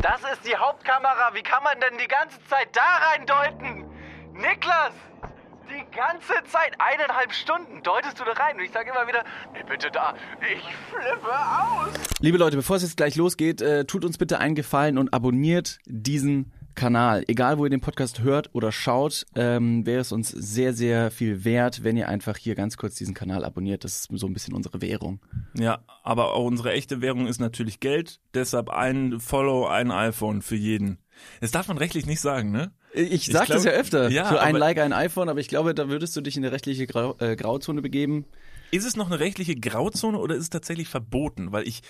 Das ist die Hauptkamera. Wie kann man denn die ganze Zeit da reindeuten? Niklas! Die ganze Zeit, eineinhalb Stunden deutest du da rein. Und ich sage immer wieder, nee, bitte da, ich flippe aus. Liebe Leute, bevor es jetzt gleich losgeht, äh, tut uns bitte einen Gefallen und abonniert diesen Kanal. Egal, wo ihr den Podcast hört oder schaut, ähm, wäre es uns sehr, sehr viel wert, wenn ihr einfach hier ganz kurz diesen Kanal abonniert. Das ist so ein bisschen unsere Währung. Ja, aber auch unsere echte Währung ist natürlich Geld. Deshalb ein Follow, ein iPhone für jeden. Das darf man rechtlich nicht sagen, ne? Ich sag glaub- das ja öfter. Ja, so ein Like, ein iPhone, aber ich glaube, da würdest du dich in eine rechtliche Grau äh, Grauzone begeben. Ist es noch eine rechtliche Grauzone oder ist es tatsächlich verboten? Weil ich,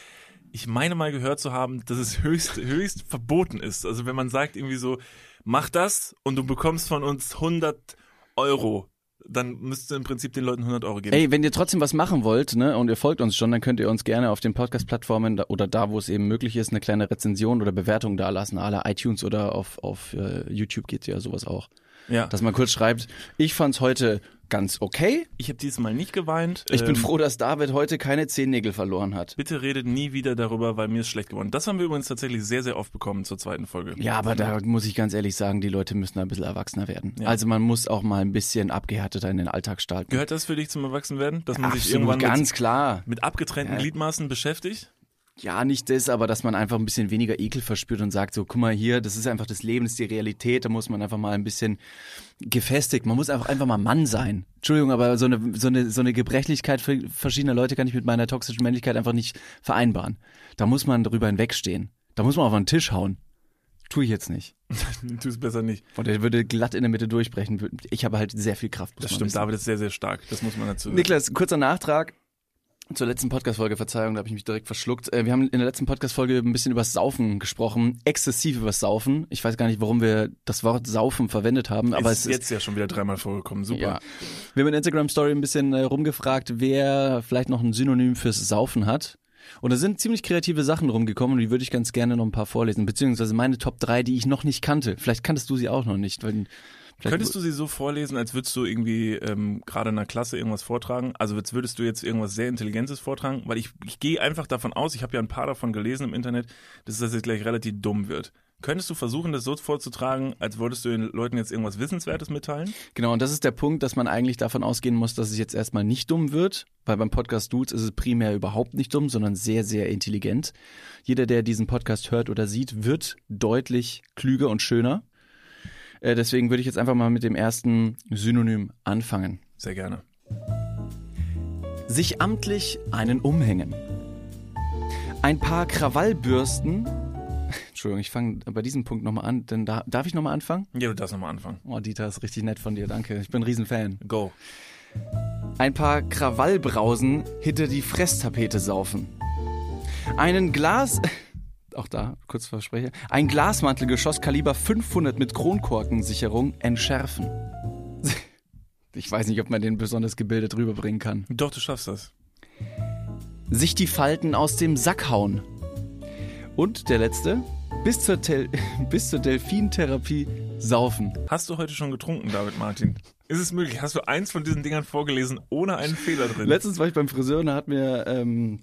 ich meine mal gehört zu haben, dass es höchst, höchst verboten ist. Also wenn man sagt irgendwie so, mach das und du bekommst von uns 100 Euro, dann müsstest du im Prinzip den Leuten 100 Euro geben. Ey, wenn ihr trotzdem was machen wollt, ne, und ihr folgt uns schon, dann könnt ihr uns gerne auf den Podcast-Plattformen oder da, wo es eben möglich ist, eine kleine Rezension oder Bewertung da lassen. Alle iTunes oder auf, auf äh, YouTube geht ja sowas auch. ja. Dass man kurz schreibt, ich fand's heute ganz okay. ich habe dieses Mal nicht geweint. Ich bin Ähm, froh, dass David heute keine Zehennägel verloren hat. Bitte redet nie wieder darüber, weil mir ist schlecht geworden. Das haben wir übrigens tatsächlich sehr, sehr oft bekommen zur zweiten Folge. Ja, aber da muss ich ganz ehrlich sagen, die Leute müssen ein bisschen erwachsener werden. Ja. Also man muss auch mal ein bisschen abgehärteter in den Alltag starten. Gehört das für dich zum Erwachsenwerden? Dass man sich Absolut, irgendwann ganz mit, klar. mit abgetrennten Ja. Gliedmaßen beschäftigt? Ja, nicht das, aber dass man einfach ein bisschen weniger Ekel verspürt und sagt so, guck mal hier, das ist einfach das Leben, das ist die Realität, da muss man einfach mal ein bisschen gefestigt, man muss einfach einfach mal Mann sein. Entschuldigung, aber so eine so eine so eine Gebrechlichkeit für verschiedener Leute kann ich mit meiner toxischen Männlichkeit einfach nicht vereinbaren. Da muss man drüber hinwegstehen. Da muss man auf den Tisch hauen. Tue ich jetzt nicht. Tu es besser nicht. Und er würde glatt in der Mitte durchbrechen. Ich habe halt sehr viel Kraft. Das stimmt, wissen. David ist sehr, sehr stark. Das muss man dazu. Niklas, kurzer Nachtrag zur letzten Podcast-Folge, Verzeihung, da habe ich mich direkt verschluckt. Äh, Wir haben in der letzten Podcast-Folge ein bisschen über Saufen gesprochen, exzessiv über Saufen. Ich weiß gar nicht, warum wir das Wort Saufen verwendet haben, aber ist es ist jetzt ja schon wieder dreimal vorgekommen. Super. ja. Wir haben in der Instagram-Story ein bisschen äh, rumgefragt, wer vielleicht noch ein Synonym fürs Saufen hat. Und da sind ziemlich kreative Sachen rumgekommen und die würde ich ganz gerne noch ein paar vorlesen. Beziehungsweise meine Top 3, die ich noch nicht kannte. Vielleicht kanntest du sie auch noch nicht. Weil, vielleicht- Könntest du sie so vorlesen, als würdest du irgendwie ähm, gerade in einer Klasse irgendwas vortragen? Also als würdest du jetzt irgendwas sehr Intelligentes vortragen? Weil ich, ich gehe einfach davon aus, ich habe ja ein paar davon gelesen im Internet, dass das jetzt gleich relativ dumm wird. Könntest du versuchen, das so vorzutragen, als wolltest du den Leuten jetzt irgendwas Wissenswertes mitteilen? Genau, und das ist der Punkt, dass man eigentlich davon ausgehen muss, dass es jetzt erstmal nicht dumm wird, weil beim Podcast Dudes ist es primär überhaupt nicht dumm, sondern sehr, sehr intelligent. Jeder, der diesen Podcast hört oder sieht, wird deutlich klüger und schöner. Äh, deswegen würde ich jetzt einfach mal mit dem ersten Synonym anfangen. Sehr gerne. Sich amtlich einen umhängen. Ein paar Krawallbürsten. Entschuldigung, ich fange bei diesem Punkt nochmal an, denn da, darf ich nochmal anfangen? Ja, du darfst nochmal anfangen. Oh, Dieter, ist richtig nett von dir, danke. Ich bin ein Riesenfan. Go. Ein paar Krawallbrausen hinter die Fresstapete saufen. Einen Glas, auch da, kurz Versprecher, ein Glasmantelgeschoss Kaliber 500 mit Kronkorkensicherung entschärfen. Ich weiß nicht, ob man den besonders gebildet rüberbringen kann. Doch, du schaffst das. Sich die Falten aus dem Sack hauen. Und der letzte, bis zur, Tel bis zur Delfintherapie saufen. Hast du heute schon getrunken, David Martin? Ist es möglich? Hast du eins von diesen Dingern vorgelesen, ohne einen Fehler drin? Letztens war ich beim Friseur und da hat mir, ähm,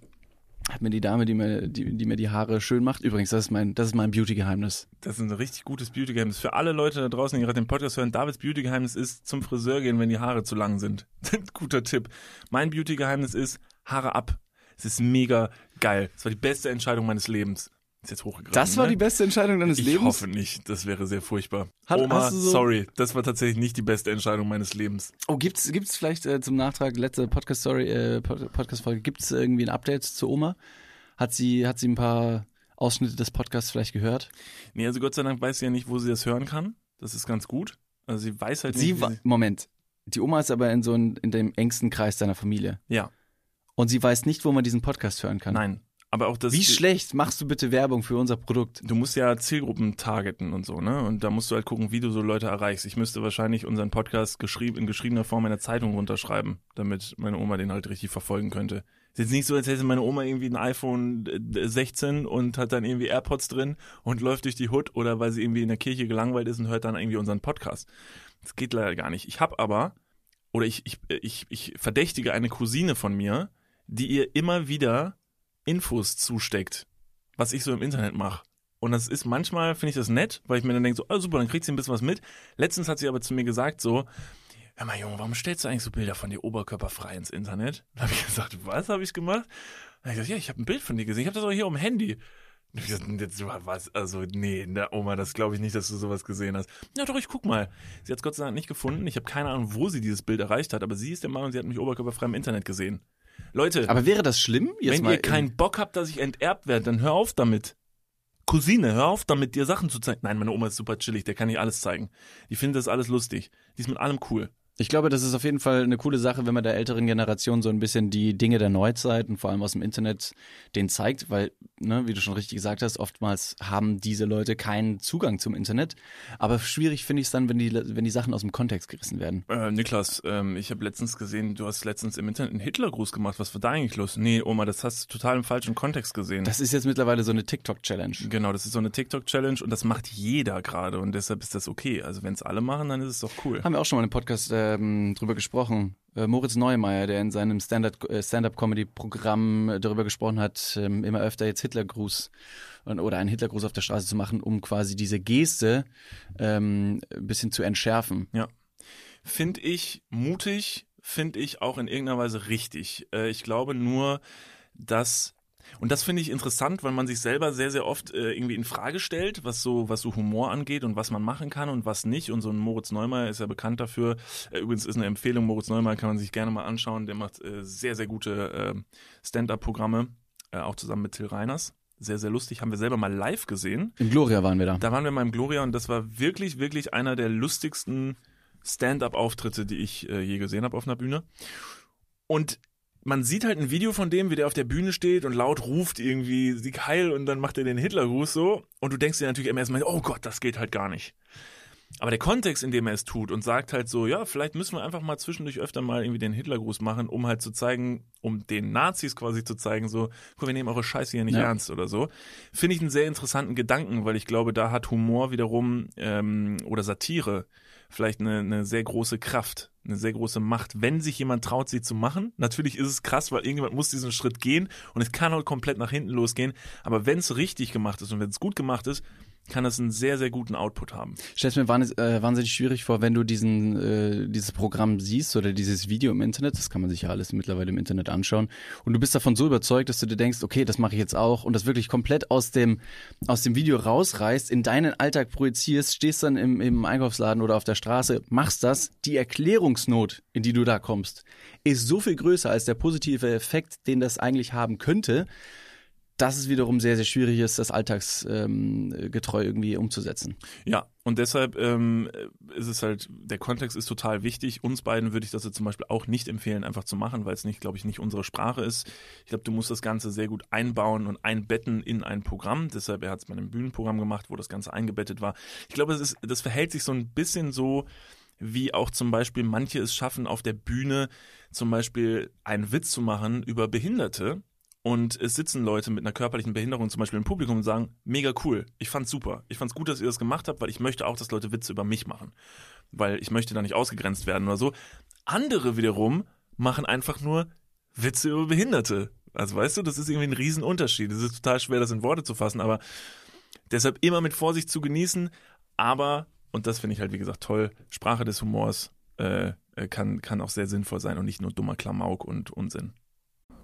hat mir die Dame, die mir, die, die mir die Haare schön macht. Übrigens, das ist mein, das ist mein Beauty-Geheimnis. Das ist ein richtig gutes Beauty-Geheimnis. Für alle Leute da draußen, die gerade den Podcast hören, Davids Beauty-Geheimnis ist zum Friseur gehen, wenn die Haare zu lang sind. Guter Tipp. Mein Beauty-Geheimnis ist Haare ab. Es ist mega geil. Das war die beste Entscheidung meines Lebens. Ist jetzt hochgegriffen. Das war ne? die beste Entscheidung deines Ich Lebens? hoffe nicht. Das wäre sehr furchtbar. Hat- Oma, so- sorry. Das war tatsächlich nicht die beste Entscheidung meines Lebens. Oh, gibt's, gibt's vielleicht äh, zum Nachtrag, letzte Podcast-Story, äh, Pod- Podcast-Folge, gibt's irgendwie ein Update zu Oma? Hat sie, hat sie ein paar Ausschnitte des Podcasts vielleicht gehört? Nee, also Gott sei Dank weiß sie ja nicht, wo sie das hören kann. Das ist ganz gut. Also sie weiß halt nicht. Sie wie war, Moment. Die Oma ist aber in so ein, in dem engsten Kreis deiner Familie. Ja, Und sie weiß nicht, wo man diesen Podcast hören kann. nein. Aber auch das. Wie schlecht machst du bitte Werbung für unser Produkt? Du musst ja Zielgruppen targeten und so, ne? Und da musst du halt gucken, wie du so Leute erreichst. Ich müsste wahrscheinlich unseren Podcast geschrieben, in geschriebener Form in der Zeitung runterschreiben, damit meine Oma den halt richtig verfolgen könnte. Ist jetzt nicht so, als hätte meine Oma irgendwie ein iPhone äh, 16 und hat dann irgendwie AirPods drin und läuft durch die Hood oder weil sie irgendwie in der Kirche gelangweilt ist und hört dann irgendwie unseren Podcast. Das geht leider gar nicht. Ich habe aber, oder ich, ich, ich, ich verdächtige eine Cousine von mir, die ihr immer wieder Infos zusteckt, was ich so im Internet mache. Und das ist manchmal, finde ich das nett, weil ich mir dann denke, so, oh, super, dann kriegt sie ein bisschen was mit. Letztens hat sie aber zu mir gesagt, so, hör mal, Junge, warum stellst du eigentlich so Bilder von dir oberkörperfrei ins Internet? Dann habe ich gesagt, was habe ich gemacht? Dann hab ich gesagt, ja, ich habe ein Bild von dir gesehen. Ich habe das auch hier auf dem Handy. Und ich gesagt, was? Also, nee, na, Oma, das glaube ich nicht, dass du sowas gesehen hast. Ja, doch, ich guck mal. Sie hat es Gott sei Dank nicht gefunden. Ich habe keine Ahnung, wo sie dieses Bild erreicht hat, aber sie ist der Meinung, sie hat mich oberkörperfrei im Internet gesehen. Leute, Aber wäre das schlimm? Jetzt wenn ihr keinen Bock habt, dass ich enterbt werde, dann hör auf damit. Cousine, hör auf damit, dir Sachen zu zeigen. Nein, meine Oma ist super chillig, der kann ich alles zeigen. Die findet das alles lustig. Die ist mit allem cool. Ich glaube, das ist auf jeden Fall eine coole Sache, wenn man der älteren Generation so ein bisschen die Dinge der Neuzeit und vor allem aus dem Internet denen zeigt, weil, ne, wie du schon richtig gesagt hast, oftmals haben diese Leute keinen Zugang zum Internet. Aber schwierig finde ich es dann, wenn die, wenn die Sachen aus dem Kontext gerissen werden. Äh, Niklas, ähm, ich habe letztens gesehen, du hast letztens im Internet einen Hitlergruß gemacht. Was war da eigentlich los? Nee, Oma, das hast du total im falschen Kontext gesehen. Das ist jetzt mittlerweile so eine TikTok-Challenge. genau, das ist so eine TikTok-Challenge und das macht jeder gerade und deshalb ist das okay. Also wenn es alle machen, dann ist es doch cool. Haben wir auch schon mal im Podcast ähm, drüber gesprochen. Äh, Moritz Neumeier, der in seinem äh, Stand-up-Comedy-Programm äh, darüber gesprochen hat, ähm, immer öfter jetzt Hitlergruß und- oder einen Hitlergruß auf der Straße zu machen, um quasi diese Geste ähm, ein bisschen zu entschärfen. Finde ich mutig, finde ich auch in irgendeiner Weise richtig. Äh, ich glaube nur, dass und das finde ich interessant, weil man sich selber sehr, sehr oft äh, irgendwie in Frage stellt, was so, was so Humor angeht und was man machen kann und was nicht. Und so ein Moritz Neumeier ist ja bekannt dafür. Äh, übrigens ist eine Empfehlung, Moritz Neumeier kann man sich gerne mal anschauen. Der macht äh, sehr, sehr gute äh, Stand-up-Programme, äh, auch zusammen mit Till Reiners. Sehr, sehr lustig. Haben wir selber mal live gesehen. Im Gloria waren wir da. Da waren wir mal im Gloria und das war wirklich, wirklich einer der lustigsten Stand-up-Auftritte, die ich äh, je gesehen habe auf einer Bühne. Und man sieht halt ein Video von dem, wie der auf der Bühne steht und laut ruft irgendwie Sieg Heil und dann macht er den Hitlergruß so. Und du denkst dir natürlich immer erstmal, oh Gott, das geht halt gar nicht. Aber der Kontext, in dem er es tut und sagt halt so, ja, vielleicht müssen wir einfach mal zwischendurch öfter mal irgendwie den Hitlergruß machen, um halt zu zeigen, um den Nazis quasi zu zeigen, so, guck, wir nehmen eure Scheiße hier nicht Ja. ernst oder so. Finde ich einen sehr interessanten Gedanken, weil ich glaube, da hat Humor wiederum ähm, oder Satire vielleicht eine, eine sehr große Kraft, eine sehr große Macht, wenn sich jemand traut, sie zu machen. Natürlich ist es krass, weil irgendjemand muss diesen Schritt gehen und es kann auch komplett nach hinten losgehen. Aber wenn es richtig gemacht ist und wenn es gut gemacht ist, kann das einen sehr, sehr guten Output haben. Stellst mir äh, wahnsinnig schwierig vor, wenn du diesen, äh, dieses Programm siehst oder dieses Video im Internet, das kann man sich ja alles mittlerweile im Internet anschauen, und du bist davon so überzeugt, dass du dir denkst, okay, das mache ich jetzt auch, und das wirklich komplett aus dem, aus dem Video rausreißt, in deinen Alltag projizierst, stehst dann im, im Einkaufsladen oder auf der Straße, machst das, die Erklärungsnot, in die du da kommst, ist so viel größer als der positive Effekt, den das eigentlich haben könnte, dass es wiederum sehr, sehr schwierig ist, das alltagsgetreu ähm, irgendwie umzusetzen. Ja, und deshalb ähm, ist es halt, der Kontext ist total wichtig. Uns beiden würde ich das jetzt zum Beispiel auch nicht empfehlen, einfach zu machen, weil es nicht, glaube ich, nicht unsere Sprache ist. Ich glaube, du musst das Ganze sehr gut einbauen und einbetten in ein Programm. Deshalb, er hat es bei einem Bühnenprogramm gemacht, wo das Ganze eingebettet war. Ich glaube, das verhält sich so ein bisschen so, wie auch zum Beispiel manche es schaffen, auf der Bühne zum Beispiel einen Witz zu machen über Behinderte. Und es sitzen Leute mit einer körperlichen Behinderung zum Beispiel im Publikum und sagen, mega cool, ich fand's super. Ich fand's gut, dass ihr das gemacht habt, weil ich möchte auch, dass Leute Witze über mich machen. Weil ich möchte da nicht ausgegrenzt werden oder so. Andere wiederum machen einfach nur Witze über Behinderte. Also weißt du, das ist irgendwie ein Riesenunterschied. Es ist total schwer, das in Worte zu fassen, aber deshalb immer mit Vorsicht zu genießen. Aber, und das finde ich halt wie gesagt toll, Sprache des Humors äh, äh, kann, kann auch sehr sinnvoll sein und nicht nur dummer Klamauk und Unsinn.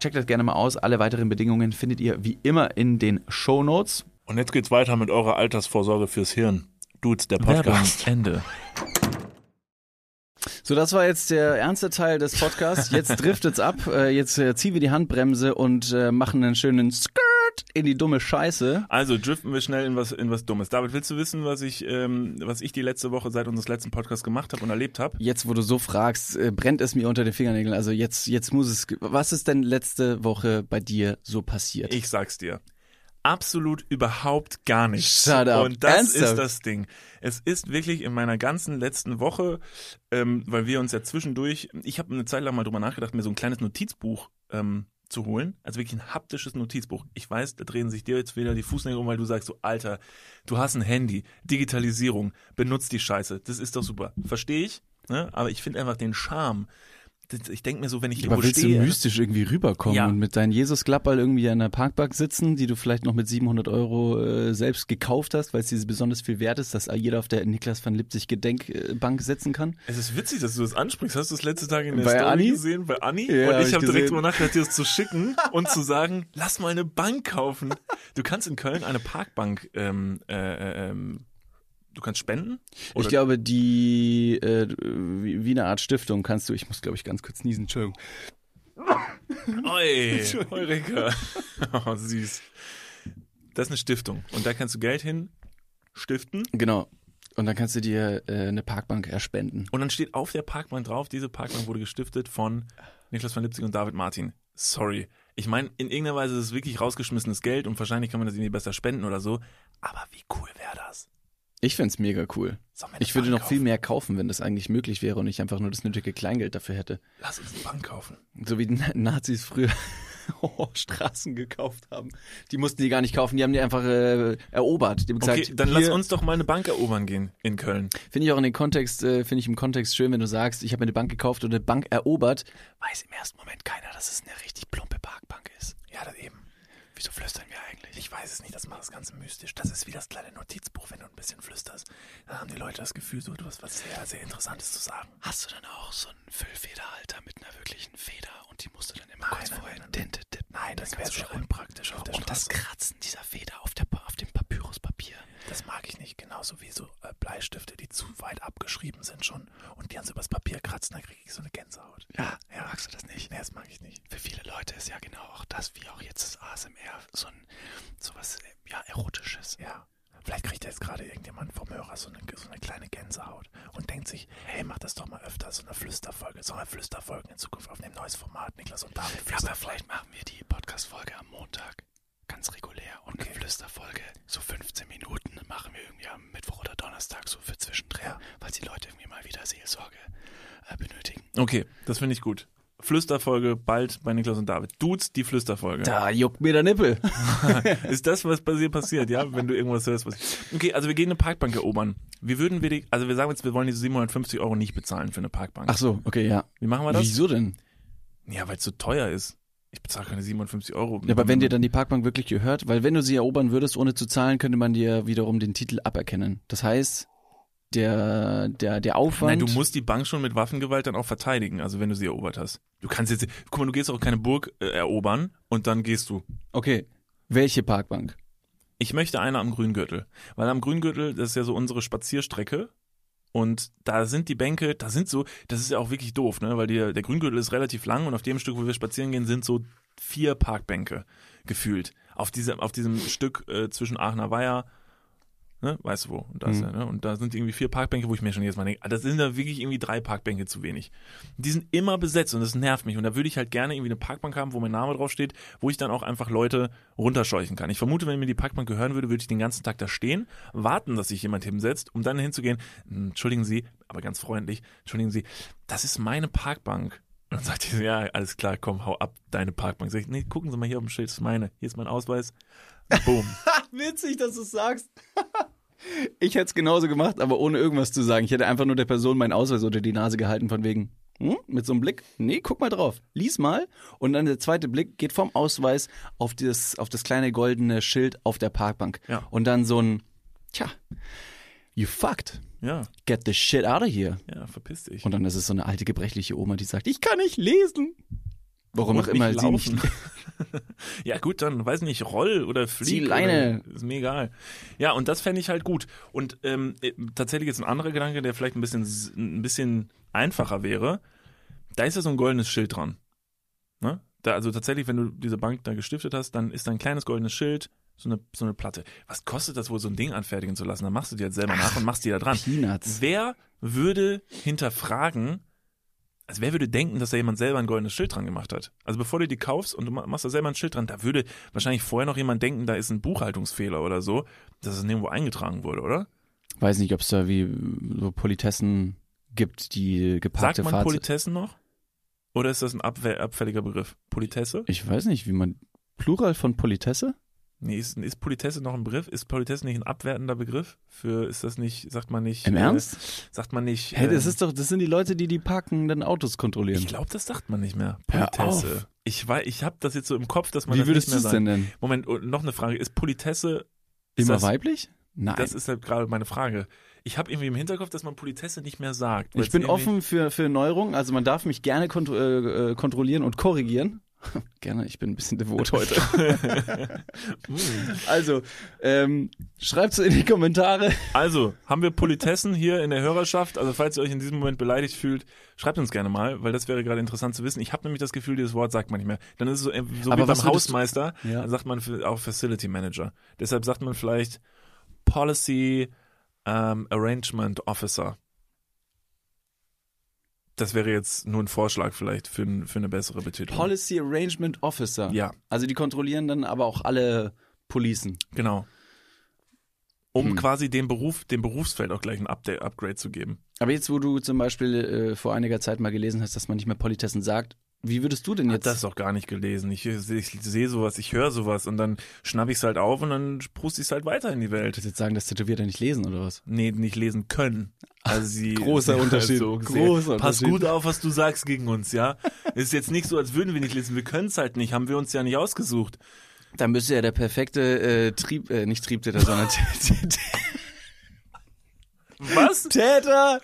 Checkt das gerne mal aus. Alle weiteren Bedingungen findet ihr wie immer in den Show Notes. Und jetzt geht's weiter mit eurer Altersvorsorge fürs Hirn. Dudes, der Podcast. Ende. So, das war jetzt der ernste Teil des Podcasts. Jetzt driftet's ab. Äh, Jetzt äh, ziehen wir die Handbremse und äh, machen einen schönen Skirt in die dumme Scheiße. Also driften wir schnell in was in was Dummes. David, willst du wissen, was ich ähm, was ich die letzte Woche seit unseres letzten Podcasts gemacht habe und erlebt habe? Jetzt, wo du so fragst, äh, brennt es mir unter den Fingernägeln. Also jetzt, jetzt muss es. Was ist denn letzte Woche bei dir so passiert? Ich sag's dir. Absolut überhaupt gar nichts. Shut up. Und das Ernsthaft? ist das Ding. Es ist wirklich in meiner ganzen letzten Woche, ähm, weil wir uns ja zwischendurch, ich habe eine Zeit lang mal drüber nachgedacht, mir so ein kleines Notizbuch ähm, zu holen. Also wirklich ein haptisches Notizbuch. Ich weiß, da drehen sich dir jetzt wieder die Fußnägel um, weil du sagst so, Alter, du hast ein Handy, Digitalisierung, benutzt die Scheiße. Das ist doch super. Verstehe ich, ne? aber ich finde einfach den Charme. Ich denke mir so, wenn ich Aber willst du stehe, mystisch irgendwie rüberkommen Ja. und mit deinen Jesus-Klapperl irgendwie an der Parkbank sitzen, die du vielleicht noch mit 700 Euro äh, selbst gekauft hast, weil es dir besonders viel wert ist, dass jeder auf der Niklas van Lipzig Gedenkbank sitzen kann? Es ist witzig, dass du das ansprichst. Hast du das letzte Tag in der Bei Story Anni? gesehen? Bei Anni? Ja, hab und ich habe gesehen. direkt drüber nachgedacht, dir das zu schicken und zu sagen, lass mal eine Bank kaufen. Du kannst in Köln eine Parkbank, ähm, äh, äh, ähm, du kannst spenden? Oder Ich glaube, die äh, wie, wie eine Art Stiftung kannst du, ich muss glaube ich ganz kurz niesen, Entschuldigung. Oi, Eureka. Oh, süß. Das ist eine Stiftung. Und da kannst du Geld hin stiften. Genau. Und dann kannst du dir äh, eine Parkbank erspenden. Und dann steht auf der Parkbank drauf, diese Parkbank wurde gestiftet von Niklas van Lipzig und David Martin. Sorry. Ich meine, in irgendeiner Weise ist es wirklich rausgeschmissenes Geld und wahrscheinlich kann man das irgendwie besser spenden oder so. Aber wie cool wäre das? Ich find's mega cool. Ich würde Bank noch viel kaufen? mehr kaufen, wenn das eigentlich möglich wäre und ich einfach nur das nötige Kleingeld dafür hätte. Lass uns eine Bank kaufen. So wie die Nazis früher Straßen gekauft haben. Die mussten die gar nicht kaufen, die haben die einfach äh, erobert. Die haben gesagt, Okay, dann lass uns doch mal eine Bank erobern gehen in Köln. Finde ich auch in den Kontext, äh, finde ich im Kontext schön, wenn du sagst, ich habe mir eine Bank gekauft und eine Bank erobert, weiß im ersten Moment keiner, dass es eine richtig plumpe Parkbank ist. Ja, das eben. Wieso flüstern wir eigentlich? Ich weiß es nicht, das macht das Ganze mystisch. Das ist wie das kleine Notizbuch, wenn du ein bisschen flüsterst. Dann haben die Leute das Gefühl, so, du hast was sehr, sehr Interessantes zu sagen. Hast du dann auch so einen Füllfederhalter mit einer wirklichen Feder und die musst du dann immer kurz nein, vorher nein, in Tinte tippen? Nein, das Dann wäre schreiben. unpraktisch auf der Und das Straße. Kratzen dieser Feder auf, der, Pa- auf dem Papyruspapier. Das mag ich nicht, genauso wie so äh, Bleistifte, die zu weit abgeschrieben sind schon und die dann so übers Papier kratzen, dann kriege ich so eine Gänsehaut. Ja, Ja. magst du das nicht? Nee, das mag ich nicht. Für viele Leute ist ja genau auch das, wie auch jetzt das ASMR, so ein, sowas, äh, ja, Erotisches. Ja. Vielleicht kriegt jetzt gerade irgendjemand vom Hörer so eine, so eine kleine Gänsehaut und denkt sich, hey, mach das doch mal öfter, so eine Flüsterfolge, so eine Flüsterfolge in Zukunft aufnehmen, neues Format, Niklas und David. Ja, aber vielleicht machen wir die Podcast-Folge am Montag. Ganz regulär. Und eine Flüsterfolge, so 15 Minuten, machen wir irgendwie am Mittwoch oder Donnerstag so für zwischendrin, weil die Leute irgendwie mal wieder Seelsorge äh, benötigen. Okay, das finde ich gut. Flüsterfolge bald bei Niklas und David. Dudes, die Flüsterfolge. Da juckt mir der Nippel. Ist das, was bei dir passiert, ja? Wenn du irgendwas hörst. Was okay, also wir gehen eine Parkbank erobern. Wie würden wir die, also wir sagen jetzt, wir wollen diese 750 Euro nicht bezahlen für eine Parkbank. Ach so, okay, ja. Wie machen wir das? Wieso denn? Ja, weil es zu teuer ist. Ich bezahle keine 750 Euro. Ja, aber wenn dir dann die Parkbank wirklich gehört, weil wenn du sie erobern würdest, ohne zu zahlen, könnte man dir wiederum den Titel aberkennen. Das heißt, der, der, der Aufwand. Nein, du musst die Bank schon mit Waffengewalt dann auch verteidigen, also wenn du sie erobert hast. Du kannst jetzt, guck mal, du gehst auch keine Burg äh, erobern und dann gehst du. Okay. Welche Parkbank? Ich möchte eine am Grüngürtel, weil am Grüngürtel, das ist ja so unsere Spazierstrecke und da sind die Bänke, da sind so, das ist ja auch wirklich doof, ne, weil die, der Grüngürtel ist relativ lang und auf dem Stück, wo wir spazieren gehen, sind so vier Parkbänke gefühlt. Auf, diese, auf diesem Stück äh, zwischen Aachener Weiher Ne? Weißt du wo? Und, das, Mhm. ja, ne? und da sind irgendwie vier Parkbänke, wo ich mir schon jetzt mal denke, ah, das sind da wirklich irgendwie drei Parkbänke zu wenig. Die sind immer besetzt und das nervt mich. Und da würde ich halt gerne irgendwie eine Parkbank haben, wo mein Name drauf steht, wo ich dann auch einfach Leute runterscheuchen kann. Ich vermute, wenn mir die Parkbank gehören würde, würde ich den ganzen Tag da stehen, warten, dass sich jemand hinsetzt, um dann hinzugehen, "Hm, entschuldigen Sie, aber ganz freundlich, entschuldigen Sie, das ist meine Parkbank. Und dann sagt die so, ja, alles klar, komm, hau ab, deine Parkbank. Sag ich, nee, gucken Sie mal hier auf dem Schild, das ist meine. Hier ist mein Ausweis. Boom. Witzig, dass du es sagst. ich hätte es genauso gemacht, aber ohne irgendwas zu sagen. Ich hätte einfach nur der Person meinen Ausweis unter die Nase gehalten, von wegen, hm, mit so einem Blick, nee, guck mal drauf, lies mal. Und dann der zweite Blick geht vom Ausweis auf das, auf das kleine goldene Schild auf der Parkbank. Ja. Und dann so ein, tja, you fucked. Ja, Get the shit out of here. ja, verpiss dich. Und dann ist es so eine alte gebrechliche Oma, die sagt, ich kann nicht lesen. Warum auch immer sie nicht ja, gut, dann weiß nicht, roll oder flieg. Zieh Leine. Oder, ist mir egal. Ja, und das fände ich halt gut. Und ähm, äh, tatsächlich jetzt ein anderer Gedanke, der vielleicht ein bisschen, ein bisschen einfacher wäre. Da ist ja so ein goldenes Schild dran. Ne? Da, also tatsächlich, wenn du diese Bank da gestiftet hast, dann ist da ein kleines goldenes Schild, so eine, so eine Platte. Was kostet das wohl, so ein Ding anfertigen zu lassen? Dann machst du dir jetzt selber nach und machst die da dran. Peanuts. Wer würde hinterfragen, also wer würde denken, dass da jemand selber ein goldenes Schild dran gemacht hat? Also bevor du die kaufst und du ma- machst da selber ein Schild dran, da würde wahrscheinlich vorher noch jemand denken, da ist ein Buchhaltungsfehler oder so, dass es nirgendwo eingetragen wurde, oder? Weiß nicht, ob es da wie so Politessen gibt, die Sagt geparkte man Fahrzeuge. Politessen noch? Oder ist das ein abfälliger Begriff? Politesse? Ich weiß nicht, wie man. Plural von Politesse? Nee, ist, ist Politesse noch ein Begriff? Ist Politesse nicht ein abwertender Begriff? Für, ist das nicht, sagt man nicht. Im äh, Ernst? Sagt man nicht. Hä, das ähm, ist doch, das sind die Leute, die die parkenden Autos kontrollieren. ich glaube, das sagt man nicht mehr. Politesse. Ich weiß, ich habe das jetzt so im Kopf, dass man Wie das würdest nicht du mehr es denn nennen? Moment, noch eine Frage. Ist Politesse ist Immer das, weiblich? Nein. Das ist halt gerade meine Frage. Ich habe irgendwie im Hinterkopf, dass man Politesse nicht mehr sagt. ich bin offen für, für Neuerungen, also man darf mich gerne kont äh, äh, kontrollieren und korrigieren. gerne, ich bin ein bisschen devot heute. also, ähm, schreibt's in die Kommentare. Also, haben wir Politessen hier in der Hörerschaft? Also, falls ihr euch in diesem Moment beleidigt fühlt, schreibt uns gerne mal, weil das wäre gerade interessant zu wissen. Ich habe nämlich das Gefühl, dieses Wort sagt man nicht mehr. Dann ist es so, äh, so Aber wie beim du- Hausmeister, Ja. dann sagt man auch Facility Manager. Deshalb sagt man vielleicht Policy ähm, Arrangement Officer. Das wäre jetzt nur ein Vorschlag vielleicht für, für eine bessere Betitelung. Policy Arrangement Officer. Ja, Also die kontrollieren dann aber auch alle Policen. genau. Um Hm. quasi dem Beruf, dem Berufsfeld auch gleich ein Update, Upgrade zu geben. Aber jetzt, wo du zum Beispiel äh, vor einiger Zeit mal gelesen hast, dass man nicht mehr Politessen sagt, wie würdest du denn Hat jetzt... das doch gar nicht gelesen. Ich, ich sehe sowas, ich höre sowas und dann schnapp ich es halt auf und dann pruste ich es halt weiter in die Welt. Würdest du jetzt sagen, dass Tätowierter nicht lesen oder was? Nee, nicht lesen können. Also sie, Großer sie- Unterschied. sehr- Großer Pass Unterschied. gut auf, was du sagst gegen uns, ja? Es ist jetzt nicht so, als würden wir nicht lesen. Wir können es halt nicht, haben wir uns ja nicht ausgesucht. Da müsste ja der perfekte äh, Trieb, äh, nicht Triebtäter, sondern Tä- Tä- Was? Täter!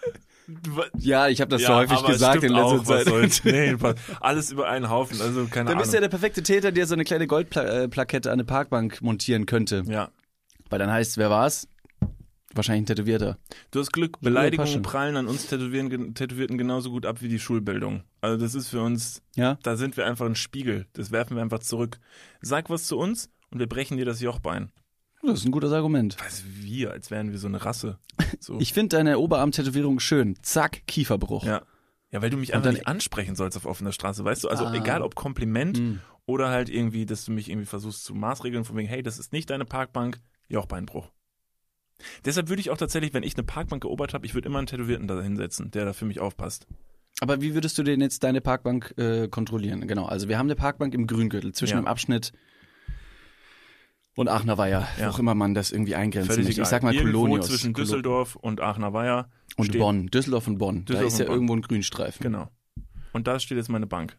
Ja, ich habe das so häufig gesagt in letzter auch, Zeit. soll's. Nee, alles über einen Haufen, also keine Da Ahnung. bist du ja der perfekte Täter, der so eine kleine Goldplakette an eine Parkbank montieren könnte. ja. Weil dann heißt, wer war's? Wahrscheinlich ein Tätowierter. Du hast Glück, Beleidigungen prallen an uns Tätowieren, Tätowierten genauso gut ab wie die Schulbildung. Also das ist für uns Ja? Da sind wir einfach ein Spiegel. Das werfen wir einfach zurück. Sag was zu uns und wir brechen dir das Jochbein. Das ist ein gutes Argument. Was wir, als wären wir so eine Rasse. So. Ich finde deine Oberarm-Tätowierung schön. Zack, Kieferbruch. ja. Ja, weil du mich einfach dann- nicht ansprechen sollst auf offener Straße, weißt du? Also Ah. egal ob Kompliment Hm. oder halt irgendwie, dass du mich irgendwie versuchst zu maßregeln, von wegen, hey, das ist nicht deine Parkbank, Jochbeinbruch. Deshalb würde ich auch tatsächlich, wenn ich eine Parkbank erobert habe, ich würde immer einen Tätowierten da hinsetzen, der da für mich aufpasst. Aber wie würdest du denn jetzt deine Parkbank äh, kontrollieren? Genau, also wir haben eine Parkbank im Grüngürtel zwischen Ja. dem Abschnitt und Aachener Weiher, Ja. wo auch immer man das irgendwie eingrenzen Völlig möchte. Ich sag mal Irgendwo Kolonius. zwischen Düsseldorf und Aachener Weiher. und steht- Bonn. Düsseldorf und Bonn. da Düsseldorf ist ja Bonn. irgendwo ein Grünstreifen. Genau. Und da steht jetzt meine Bank.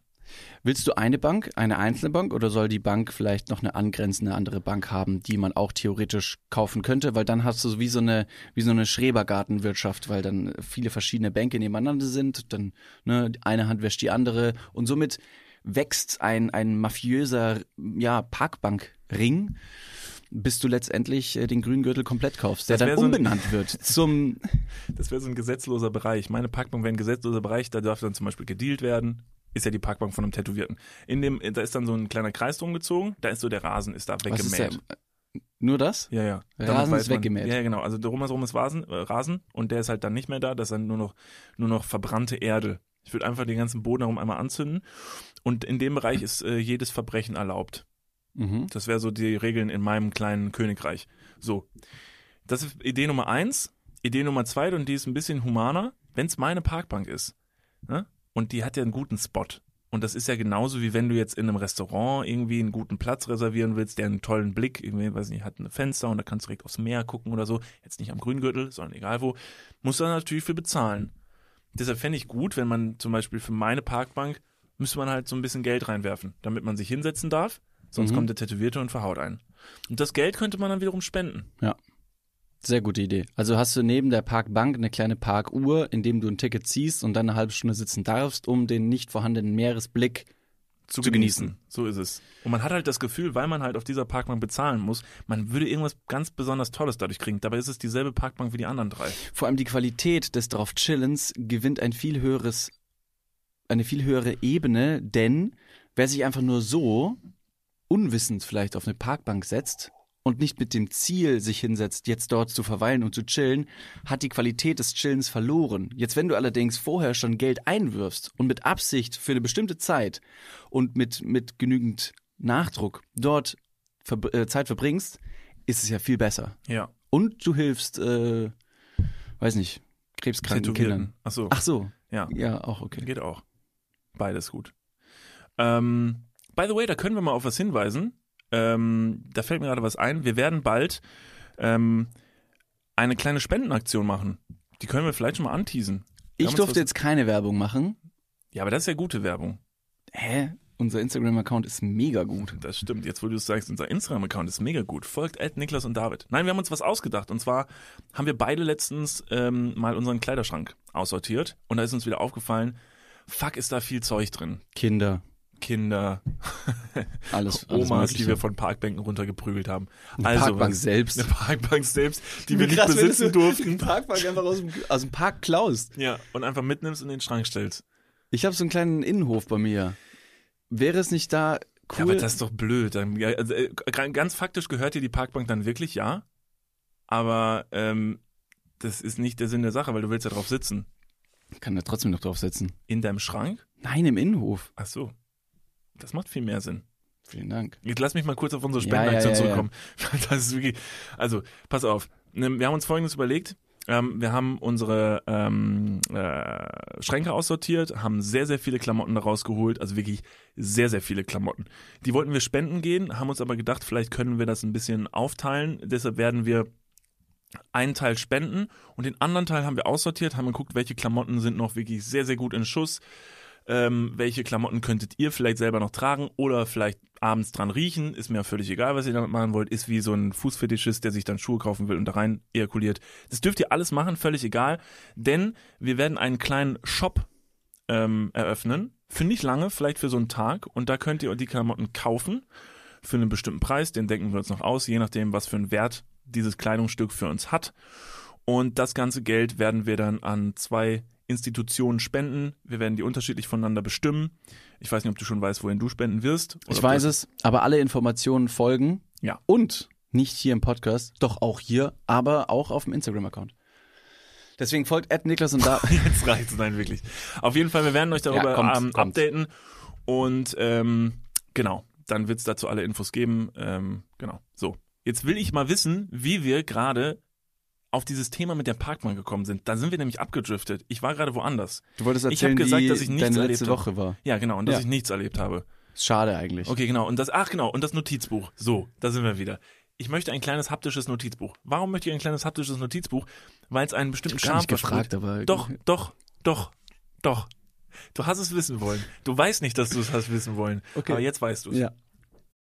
Willst du eine Bank, eine einzelne Bank oder soll die Bank vielleicht noch eine angrenzende andere Bank haben, die man auch theoretisch kaufen könnte? Weil dann hast du so wie so eine, wie so eine Schrebergartenwirtschaft, weil dann viele verschiedene Bänke nebeneinander sind, dann ne, eine Hand wäscht die andere und somit wächst ein, ein mafiöser ja, Parkbankring, bis du letztendlich äh, den grünen Gürtel komplett kaufst, der dann so ein- umbenannt wird zum Das wäre so ein gesetzloser Bereich. Meine Parkbank wäre ein gesetzloser Bereich, da darf dann zum Beispiel gedealt werden. Ist ja die Parkbank von einem Tätowierten. In dem, da ist dann so ein kleiner Kreis drum gezogen, da ist so der Rasen, ist da weggemäht. nur das? Ja, ja. Rasen weiß ist weggemäht. Ja, genau. Also drumherum ist Rasen, äh, Rasen und der ist halt dann nicht mehr da, das ist dann nur noch, nur noch verbrannte Erde. Ich würde einfach den ganzen Boden herum einmal anzünden und in dem Bereich ist äh, jedes Verbrechen erlaubt. Mhm. Das wäre so die Regeln in meinem kleinen Königreich. So. Das ist Idee Nummer eins. Idee Nummer zwei, und die ist ein bisschen humaner, wenn es meine Parkbank ist. Ne? Und die hat ja einen guten Spot. Und das ist ja genauso wie wenn du jetzt in einem Restaurant irgendwie einen guten Platz reservieren willst, der einen tollen Blick, irgendwie, weiß nicht, hat ein Fenster und da kannst du direkt aufs Meer gucken oder so. Jetzt nicht am Grüngürtel, sondern egal wo. Musst du dann natürlich für bezahlen. Deshalb fände ich gut, wenn man zum Beispiel für meine Parkbank müsste man halt so ein bisschen Geld reinwerfen, damit man sich hinsetzen darf. Sonst Mhm. kommt der Tätowierte und verhaut ein. Und das Geld könnte man dann wiederum spenden. Sehr gute Idee. Also hast du neben der Parkbank eine kleine Parkuhr, in dem du ein Ticket ziehst und dann eine halbe Stunde sitzen darfst, um den nicht vorhandenen Meeresblick Zu, Zu genießen. genießen. So ist es. Und man hat halt das Gefühl, weil man halt auf dieser Parkbank bezahlen muss, man würde irgendwas ganz besonders Tolles dadurch kriegen. Dabei ist es dieselbe Parkbank wie die anderen drei. Vor allem die Qualität des drauf Chillens gewinnt ein viel höheres, eine viel höhere Ebene, denn wer sich einfach nur so unwissend vielleicht auf eine Parkbank setzt und nicht mit dem Ziel sich hinsetzt, jetzt dort zu verweilen und zu chillen, hat die Qualität des Chillens verloren. Jetzt, wenn du allerdings vorher schon Geld einwirfst und mit Absicht für eine bestimmte Zeit und mit, mit genügend Nachdruck dort ver äh, Zeit verbringst, ist es ja viel besser. Ja. Und du hilfst, äh, weiß nicht, krebskranken Kindern. Ach so. Ach so, ja. ja, auch okay. Geht auch. Beides gut. Ähm, by the way, da können wir mal auf was hinweisen. Ähm, da fällt mir gerade was ein. Wir werden bald ähm, eine kleine Spendenaktion machen. Die können wir vielleicht schon mal anteasen. Wir Ich durfte jetzt keine Werbung machen. Ja, aber das ist ja gute Werbung. Hä? Unser Instagram-Account ist mega gut. Das stimmt. Jetzt, wo du es sagst, unser Instagram-Account ist mega gut. Folgt at Niklas und David. Nein, wir haben uns was ausgedacht. Und zwar haben wir beide letztens ähm, mal unseren Kleiderschrank aussortiert. Und da ist uns wieder aufgefallen, fuck, ist da viel Zeug drin. Kinder, Kinder, alles, alles Omas, die Mögliche. wir von Parkbänken runtergeprügelt haben. Eine Also Parkbank selbst. Eine Parkbank selbst, die wir nicht krass, wenn besitzen du durften. Die Parkbank einfach aus dem, aus dem Park klaust. Ja, und einfach mitnimmst und in den Schrank stellst. Ich habe so einen kleinen Innenhof bei mir. Wäre es nicht da Ja, cool? aber das ist doch blöd. Ja, also, äh, ganz faktisch gehört dir die Parkbank dann wirklich, ja. Aber ähm, das ist nicht der Sinn der Sache, weil du willst ja drauf sitzen. kann da trotzdem noch drauf setzen. In deinem Schrank? Nein, im Innenhof. Ach so. Das macht viel mehr Sinn. Vielen Dank. Jetzt lass mich mal kurz auf unsere Ja, Spendenaktion ja, ja, zurückkommen. Das ist wirklich, also, pass auf. Ne, Wir haben uns Folgendes überlegt. Ähm, wir haben unsere ähm, äh, Schränke aussortiert, haben sehr, sehr viele Klamotten da rausgeholt, also wirklich sehr, sehr viele Klamotten. Die wollten wir spenden gehen, haben uns aber gedacht, vielleicht können wir das ein bisschen aufteilen. Deshalb werden wir einen Teil spenden und den anderen Teil haben wir aussortiert, haben geguckt, welche Klamotten sind noch wirklich sehr, sehr gut in Schuss. Ähm, welche Klamotten könntet ihr vielleicht selber noch tragen oder vielleicht abends dran riechen, ist mir völlig egal, was ihr damit machen wollt, ist wie so ein Fußfetischist, der sich dann Schuhe kaufen will und da rein ejakuliert. Das dürft ihr alles machen, völlig egal, denn wir werden einen kleinen Shop ähm, eröffnen, für nicht lange, vielleicht für so einen Tag. Und da könnt ihr die Klamotten kaufen für einen bestimmten Preis, den denken wir uns noch aus, je nachdem, was für einen Wert dieses Kleidungsstück für uns hat. Und das ganze Geld werden wir dann an zwei Institutionen spenden. Wir werden die unterschiedlich voneinander bestimmen. Ich weiß nicht, ob du schon weißt, wohin du spenden wirst. Ich weiß es, aber alle Informationen folgen. Ja. Und Nicht hier im Podcast, doch auch hier, aber auch auf dem Instagram-Account. Deswegen folgt Ed Niklas und da. Jetzt reicht's, nein, wirklich. Auf jeden Fall, wir werden euch darüber Ja, kommt, ähm, kommt. updaten. Und ähm, genau, dann wird's dazu alle Infos geben. Ähm, genau. So. Jetzt will ich mal wissen, wie wir gerade auf dieses Thema mit der Parkbank gekommen sind. Da sind wir nämlich abgedriftet. Ich war gerade woanders. Du wolltest Ich erzählen, gesagt, wie dass ich nichts deine erlebt letzte habe. Woche war. Ja, genau, und dass Ja. ich nichts erlebt habe. Schade eigentlich. Okay, genau. Und das, ach genau, und das Notizbuch. So, da sind wir wieder. Ich möchte ein kleines haptisches Notizbuch. Warum möchte ich ein kleines haptisches Notizbuch? Weil es einen bestimmten Ich Charme nicht gefragt, aber Doch, doch, doch, doch. Du hast es wissen wollen. Du weißt nicht, dass du es hast wissen wollen. Okay. Aber jetzt weißt du es. Ja.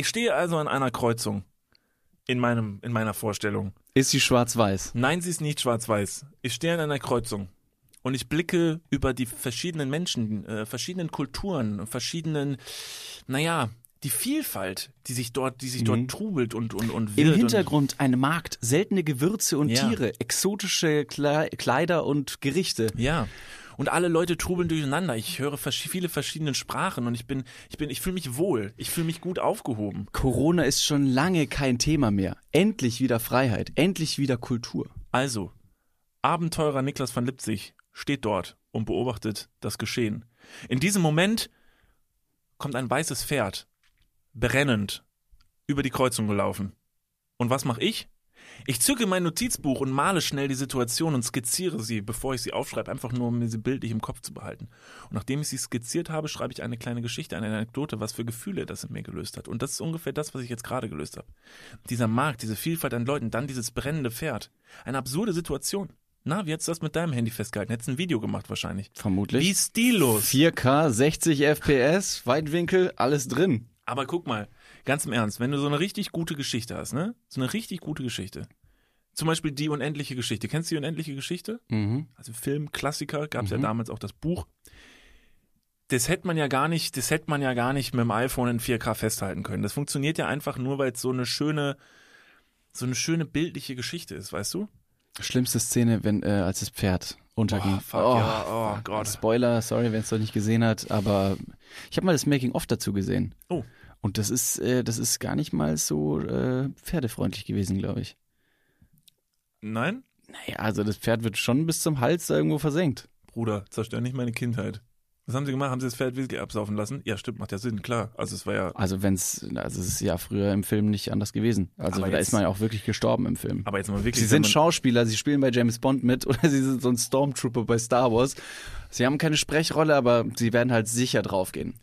Ich stehe also an einer Kreuzung. In meinem, in meiner Vorstellung. Ist sie schwarz-weiß? Nein, sie ist nicht schwarz-weiß. Ich stehe an einer Kreuzung. Und ich blicke über die verschiedenen Menschen, äh, verschiedenen Kulturen, verschiedenen, naja, die Vielfalt, die sich dort, die sich Mhm. dort trubelt und, und, und Im. Hintergrund ein Markt, seltene Gewürze und Ja. Tiere, exotische Kle Kleider und Gerichte. Und, ja. Und alle Leute trubeln durcheinander. Ich höre viele verschiedene Sprachen und ich bin, ich bin, ich fühle mich wohl. Ich fühle mich gut aufgehoben. Corona ist schon lange kein Thema mehr. Endlich wieder Freiheit, endlich wieder Kultur. Also, Abenteurer Niklas van Lipzig steht dort und beobachtet das Geschehen. In diesem Moment kommt ein weißes Pferd, brennend, über die Kreuzung gelaufen. Und was mache ich? Ich zücke mein Notizbuch und male schnell die Situation und skizziere sie, bevor ich sie aufschreibe, einfach nur, um mir sie bildlich im Kopf zu behalten. Und nachdem ich sie skizziert habe, schreibe ich eine kleine Geschichte, eine Anekdote, was für Gefühle das in mir gelöst hat. Und das ist ungefähr das, was ich jetzt gerade gelöst habe. Dieser Markt, diese Vielfalt an Leuten, dann dieses brennende Pferd. Eine absurde Situation. Na, wie hättest du das mit deinem Handy festgehalten? Hättest ein Video gemacht wahrscheinlich. Vermutlich. Wie stillos. 4K, 60 FPS, Weitwinkel, alles drin. Aber guck mal, ganz im Ernst, wenn du so eine richtig gute Geschichte hast, ne? So eine richtig gute Geschichte. Zum Beispiel die unendliche Geschichte. Kennst du die unendliche Geschichte? Mhm. Also Film, Klassiker, gab es ja Mhm. damals auch das Buch. Das hätte man ja gar nicht, das hätte man ja gar nicht mit dem iPhone in 4K festhalten können. Das funktioniert ja einfach nur, weil es so eine schöne, so eine schöne bildliche Geschichte ist, weißt du? Schlimmste Szene, wenn, äh, als das Pferd unterging. Oh, fuck, ja, oh Gott. Spoiler, sorry, wer es noch nicht gesehen hat, aber ich habe mal das Making-of dazu gesehen. Oh. Und das ist, äh, das ist gar nicht mal so äh, pferdefreundlich gewesen, glaube ich. Nein? Naja, also das Pferd wird schon bis zum Hals da irgendwo versenkt. Bruder, zerstör nicht meine Kindheit. Was haben sie gemacht? Haben sie das Pferd Whisky absaufen lassen? Ja, stimmt, macht ja Sinn, klar. Also es war ja. Also wenn's, also es ist ja früher im Film nicht anders gewesen. Also da jetzt- ist man ja auch wirklich gestorben im Film. Aber jetzt mal wirklich. Sie sind Schauspieler, sie spielen bei James Bond mit oder sie sind so ein Stormtrooper bei Star Wars. Sie haben keine Sprechrolle, aber sie werden halt sicher draufgehen.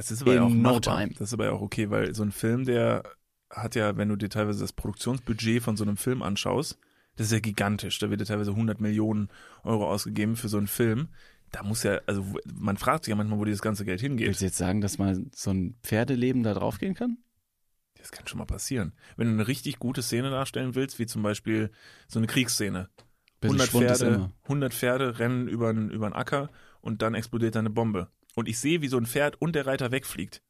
Das ist aber ja auch no machbar. time. Das ist aber ja auch okay, weil so ein Film, der hat ja, wenn du dir teilweise das Produktionsbudget von so einem Film anschaust, das ist ja gigantisch. Da wird ja teilweise 100 Millionen Euro ausgegeben für so einen Film. Da muss ja, also man fragt sich ja manchmal, wo dieses ganze Geld Willst hingeht. du jetzt sagen, dass mal so ein Pferdeleben da draufgehen kann? Das kann schon mal passieren. Wenn du eine richtig gute Szene darstellen willst, wie zum Beispiel so eine Kriegsszene. Bisschen 100 Schwund ist Pferde, immer. 100 Pferde rennen über einen über einen Acker und dann explodiert da eine Bombe. Und ich sehe, wie so ein Pferd und der Reiter wegfliegt.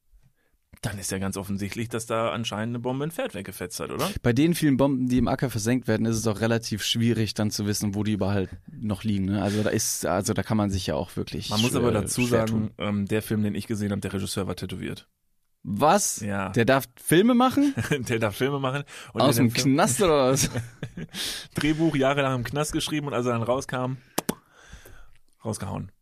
Dann ist ja ganz offensichtlich, dass da anscheinend eine Bombe ein Pferd weggefetzt hat, oder? Bei den vielen Bomben, die im Acker versenkt werden, ist es auch relativ schwierig, dann zu wissen, wo die überall noch liegen. Ne? Also da ist, also da kann man sich ja auch wirklich. Man muss aber dazu schwer sagen, ähm, der Film, den ich gesehen habe, der Regisseur war tätowiert. Was? Ja. Der darf Filme machen? der darf Filme machen. Und Aus dem Film- Knast oder was? Drehbuch jahrelang im Knast geschrieben und als er dann rauskam, rausgehauen.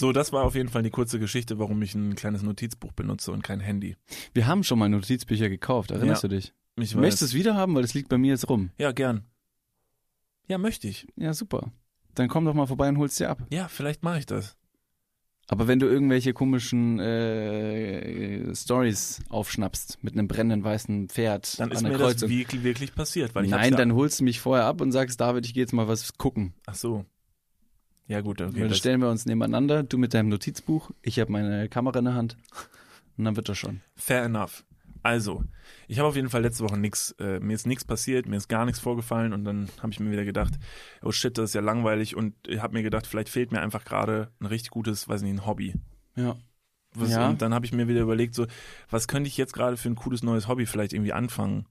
So, das war auf jeden Fall die kurze Geschichte, warum ich ein kleines Notizbuch benutze und kein Handy. Wir haben schon mal Notizbücher gekauft, erinnerst Ja. du dich? Ich Möchtest du es wieder haben, weil es liegt bei mir jetzt rum? Ja, gern. Ja, möchte ich. Ja, super. Dann komm doch mal vorbei und hol's dir ab. Ja, vielleicht mache ich das. Aber wenn du irgendwelche komischen äh, Stories aufschnappst mit einem brennenden weißen Pferd Dann ist an der mir das wirklich, wirklich passiert. Weil ich Nein, dann holst du mich vorher ab und sagst, David, ich gehe jetzt mal was gucken. Ach so. Ja gut, okay. Dann stellen wir uns nebeneinander, du mit deinem Notizbuch, ich habe meine Kamera in der Hand und dann wird das schon. fair enough. Also, ich habe auf jeden Fall letzte Woche nichts, äh, mir ist nichts passiert, mir ist gar nichts vorgefallen und dann habe ich mir wieder gedacht, oh shit, das ist ja langweilig und ich habe mir gedacht, vielleicht fehlt mir einfach gerade ein richtig gutes, weiß nicht, ein Hobby. Ja. Was, Ja. Und dann habe ich mir wieder überlegt, so, was könnte ich jetzt gerade für ein cooles neues Hobby vielleicht irgendwie anfangen?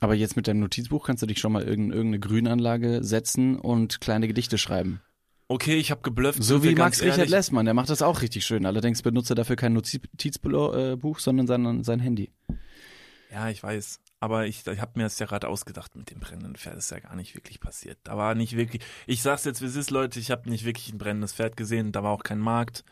Aber jetzt mit deinem Notizbuch kannst du dich schon mal irgend- irgendeine Grünanlage setzen und kleine Gedichte schreiben. Okay, ich habe geblufft. So wie Max Richard. Lessmann, der macht das auch richtig schön. Allerdings benutzt er dafür kein Notizbuch, sondern sein, sein Handy. Ja, ich weiß. Aber ich, ich habe mir das ja gerade ausgedacht mit dem brennenden Pferd. Das ist ja gar nicht wirklich passiert. Da war nicht wirklich. Ich sag's jetzt, wie es ist, Leute. Ich habe nicht wirklich ein brennendes Pferd gesehen. Da war auch kein Markt.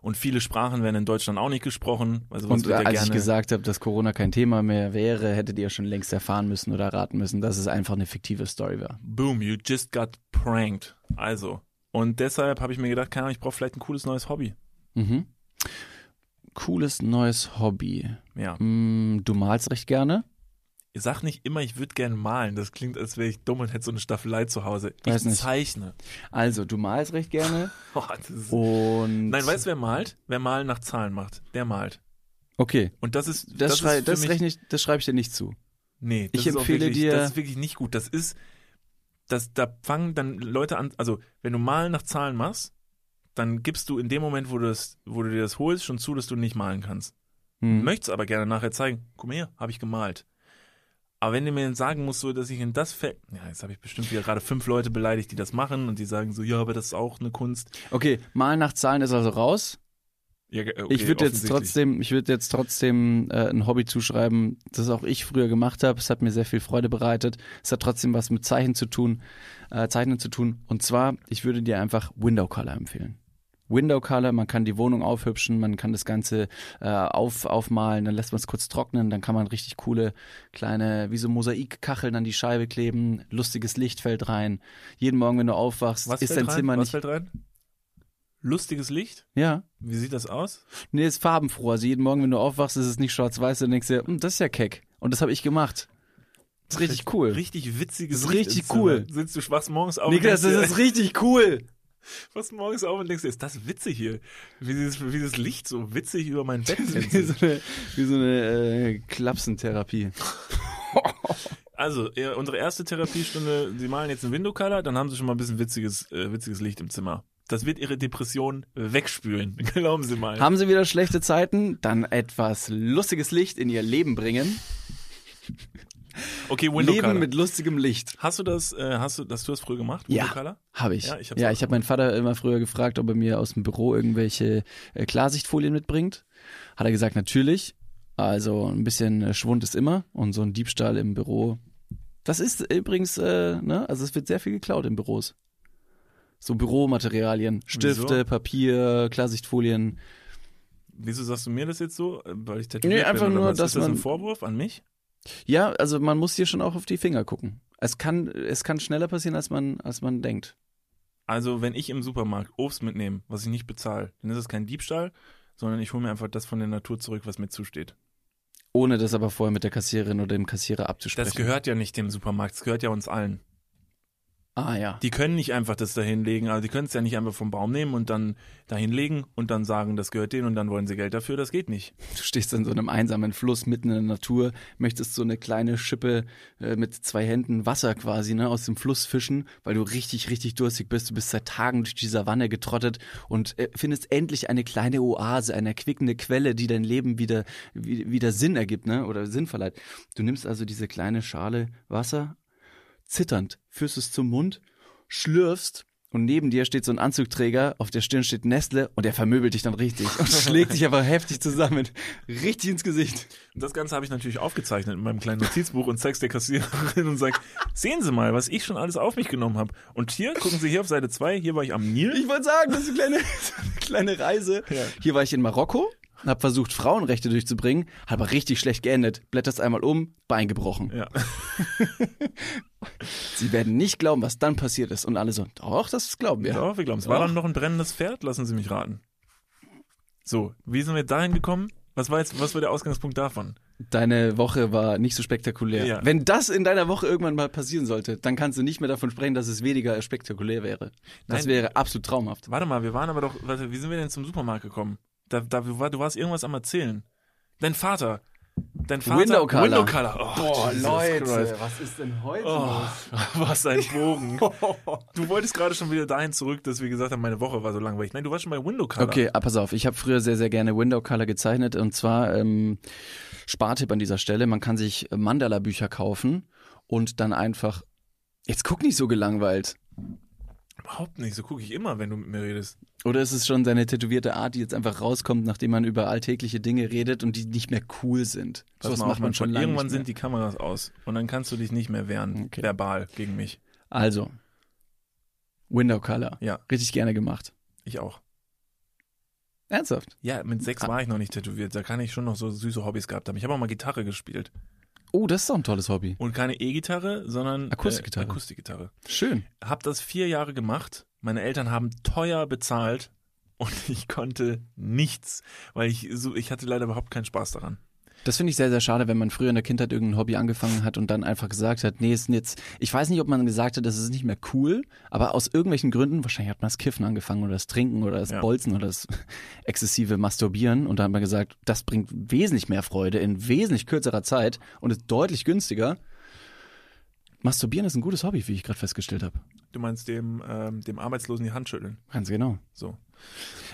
Und viele Sprachen werden in Deutschland auch nicht gesprochen. Also Und ja als gerne, ich gesagt habe, dass Corona kein Thema mehr wäre, hättet ihr schon längst erfahren müssen oder raten müssen, dass es einfach eine fiktive Story war. Boom, you just got pranked. Also. Und deshalb habe ich mir gedacht, keine Ahnung, ich brauche vielleicht ein cooles neues Hobby. Mhm. Cooles neues Hobby. Ja. Mm, du malst recht gerne. Ich sag nicht immer, ich würde gerne malen. Das klingt, als wäre ich dumm und hätte so eine Staffelei zu Hause. Weiß ich nicht. zeichne. Also, du malst recht gerne. Oh, das ist, Und. Nein, weißt du, wer malt? Wer Malen nach Zahlen macht, der malt. Okay. Und das ist Das, ist schrei für das, mich- ich, das schreibe ich dir nicht zu. Nee, das Ich ist empfehle wirklich, dir- Das ist wirklich nicht gut. Das ist, das, da fangen dann Leute an, also wenn du Malen nach Zahlen machst, dann gibst du in dem Moment, wo du, das, wo du dir das holst, schon zu, dass du nicht malen kannst. Hm. Möchtest aber gerne nachher zeigen, guck mal her, habe ich gemalt. Aber wenn du mir dann sagen musst, so, dass ich in das Feld, ja, jetzt habe ich bestimmt wieder gerade fünf Leute beleidigt, die das machen und die sagen so, ja, aber das ist auch eine Kunst. Okay, malen nach Zahlen ist also raus. Ja, okay, ich würde jetzt trotzdem, ich würde jetzt trotzdem äh, ein Hobby zuschreiben, das auch ich früher gemacht habe. Es hat mir sehr viel Freude bereitet. Es hat trotzdem was mit Zeichen zu tun, äh, Zeichnen zu tun. Und zwar, ich würde dir einfach Window Color empfehlen. Window Color, man kann die Wohnung aufhübschen, man kann das Ganze äh, auf, aufmalen, dann lässt man es kurz trocknen, dann kann man richtig coole kleine, wie so Mosaikkacheln an die Scheibe kleben, lustiges Licht fällt rein. Jeden Morgen, wenn du aufwachst, Was ist dein rein? Zimmer Was nicht. fällt rein? Lustiges Licht? Ja, Wie sieht das aus? Nee, ist farbenfroh. Also jeden Morgen, wenn du aufwachst, ist es nicht schwarz-weiß, dann denkst du dir, hm, das ist ja keck. Und das habe ich gemacht. Das ist richtig cool. Richtig witziges Das ist Licht richtig cool. Sitzt du schwachst morgens auf Niklas, und das ist richtig cool. wachst morgens auf und denkst dir, ist das witzig hier? Wie dieses, wie dieses Licht so witzig über mein Bett Wie tänzelt. so eine, wie so eine äh, Klapsentherapie. Also, unsere erste Therapiestunde, Sie malen jetzt einen Window Color, dann haben Sie schon mal ein bisschen witziges, äh, witziges Licht im Zimmer. Das wird Ihre Depression wegspülen. Glauben Sie mal. Haben sie wieder schlechte Zeiten? Dann etwas lustiges Licht in ihr Leben bringen. Okay, Window Leben Color. mit lustigem Licht. Hast du das, äh, hast du, hast du das früher gemacht? Ja. Window Color? Habe ich. Ja, ich hab's ja, habe meinen Vater immer früher gefragt, ob er mir aus dem Büro irgendwelche äh, Klarsichtfolien mitbringt. Hat er gesagt, natürlich. Also ein bisschen äh, Schwund ist immer und so ein Diebstahl im Büro. Das ist übrigens, äh, ne, also es wird sehr viel geklaut in Büros. So Büromaterialien, Stifte, Wieso? Papier, Klarsichtfolien. Wieso sagst du mir das jetzt so? Weil ich tätowiert Nee, einfach bin, nur, dass Ist das ein Vorwurf an mich? Ja, also man muss hier schon auch auf die Finger gucken. Es kann, es kann schneller passieren, als man, als man denkt. Also, wenn ich im Supermarkt Obst mitnehme, was ich nicht bezahle, dann ist es kein Diebstahl, sondern ich hole mir einfach das von der Natur zurück, was mir zusteht. Ohne das aber vorher mit der Kassiererin oder dem Kassierer abzusprechen. Das gehört ja nicht dem Supermarkt, das gehört ja uns allen. Ah ja. Die können nicht einfach das da hinlegen, also die können es ja nicht einfach vom Baum nehmen und dann da hinlegen und dann sagen, das gehört denen und dann wollen sie Geld dafür, das geht nicht. Du stehst in so einem einsamen Fluss mitten in der Natur, möchtest so eine kleine Schippe äh, mit zwei Händen Wasser quasi ne, aus dem Fluss fischen, weil du richtig, richtig durstig bist. Du bist seit Tagen durch die Savanne getrottet und äh, findest endlich eine kleine Oase, eine erquickende Quelle, die dein Leben wieder, wie, wieder Sinn ergibt ne, oder Sinn verleiht. Du nimmst also diese kleine Schale Wasser, zitternd, führst es zum Mund, schlürfst und neben dir steht so ein Anzugträger, auf der Stirn steht Nestle und der vermöbelt dich dann richtig und schlägt dich einfach heftig zusammen. Richtig ins Gesicht. Und das Ganze habe ich natürlich aufgezeichnet in meinem kleinen Notizbuch und zeig's der Kassiererin und sag, sehen Sie mal, was ich schon alles auf mich genommen habe. Und hier, gucken Sie hier auf Seite 2, hier war ich am Nil. Ich wollte sagen, das ist eine kleine, eine kleine Reise. Ja. Hier war ich in Marokko, habe versucht, Frauenrechte durchzubringen, hat aber richtig schlecht geendet. Blätterst einmal um, Bein gebrochen. Ja. Sie werden nicht glauben, was dann passiert ist. Und alle so, doch, das glauben wir. Doch, wir glauben es. War dann noch ein brennendes Pferd? Lassen Sie mich raten. So, wie sind wir dahin gekommen? Was war jetzt, was war der Ausgangspunkt davon? Deine Woche war nicht so spektakulär. Ja. Wenn das in deiner Woche irgendwann mal passieren sollte, dann kannst du nicht mehr davon sprechen, dass es weniger spektakulär wäre. Das Nein. wäre absolut traumhaft. Warte mal, wir waren aber doch, warte, wie sind wir denn zum Supermarkt gekommen? Da, da, du war- du warst irgendwas am Erzählen. Dein Vater. Dein Vater. Window Color. Window Color. Oh, Jesus Christ. was ist denn heute Oh, was ein Bogen. Du wolltest gerade schon wieder dahin zurück, dass wir gesagt haben, meine Woche war so langweilig. Nein, du warst schon bei Window Color. Okay, ah, pass auf. Ich habe früher sehr, sehr gerne Window Color gezeichnet und zwar ähm, Spartipp an dieser Stelle. Man kann sich Mandala-Bücher kaufen und dann einfach. Jetzt guck nicht so gelangweilt. Überhaupt nicht. So gucke ich immer, wenn du mit mir redest. Oder ist es schon deine tätowierte Art, die jetzt einfach rauskommt, nachdem man über alltägliche Dinge redet und die nicht mehr cool sind? Pass Sowas macht man schon lange Irgendwann sind die Kameras aus und dann kannst du dich nicht mehr wehren, Okay. verbal gegen mich. Also, Window Color. Ja. Richtig gerne gemacht. Ich auch. Ernsthaft? Ja, mit sechs Ah. war ich noch nicht tätowiert. Da kann ich schon noch so süße Hobbys gehabt haben. Ich habe auch mal Gitarre gespielt. Oh, das ist doch ein tolles Hobby. Und keine E-Gitarre, sondern Akustikgitarre. Äh, Akustikgitarre. Schön. Hab das vier Jahre gemacht. Meine Eltern haben teuer bezahlt und ich konnte nichts, weil ich so, ich hatte leider überhaupt keinen Spaß daran. Das finde ich sehr, sehr schade, wenn man früher in der Kindheit irgendein Hobby angefangen hat und dann einfach gesagt hat, nee, ist jetzt, ich weiß nicht, ob man gesagt hat, das ist nicht mehr cool, aber aus irgendwelchen Gründen, wahrscheinlich hat man das Kiffen angefangen oder das Trinken oder das Ja. Bolzen oder das exzessive Masturbieren und dann hat man gesagt, das bringt wesentlich mehr Freude in wesentlich kürzerer Zeit und ist deutlich günstiger. Masturbieren ist ein gutes Hobby, wie ich gerade festgestellt habe. Du meinst dem, ähm, dem Arbeitslosen die Hand schütteln. Ganz genau. So.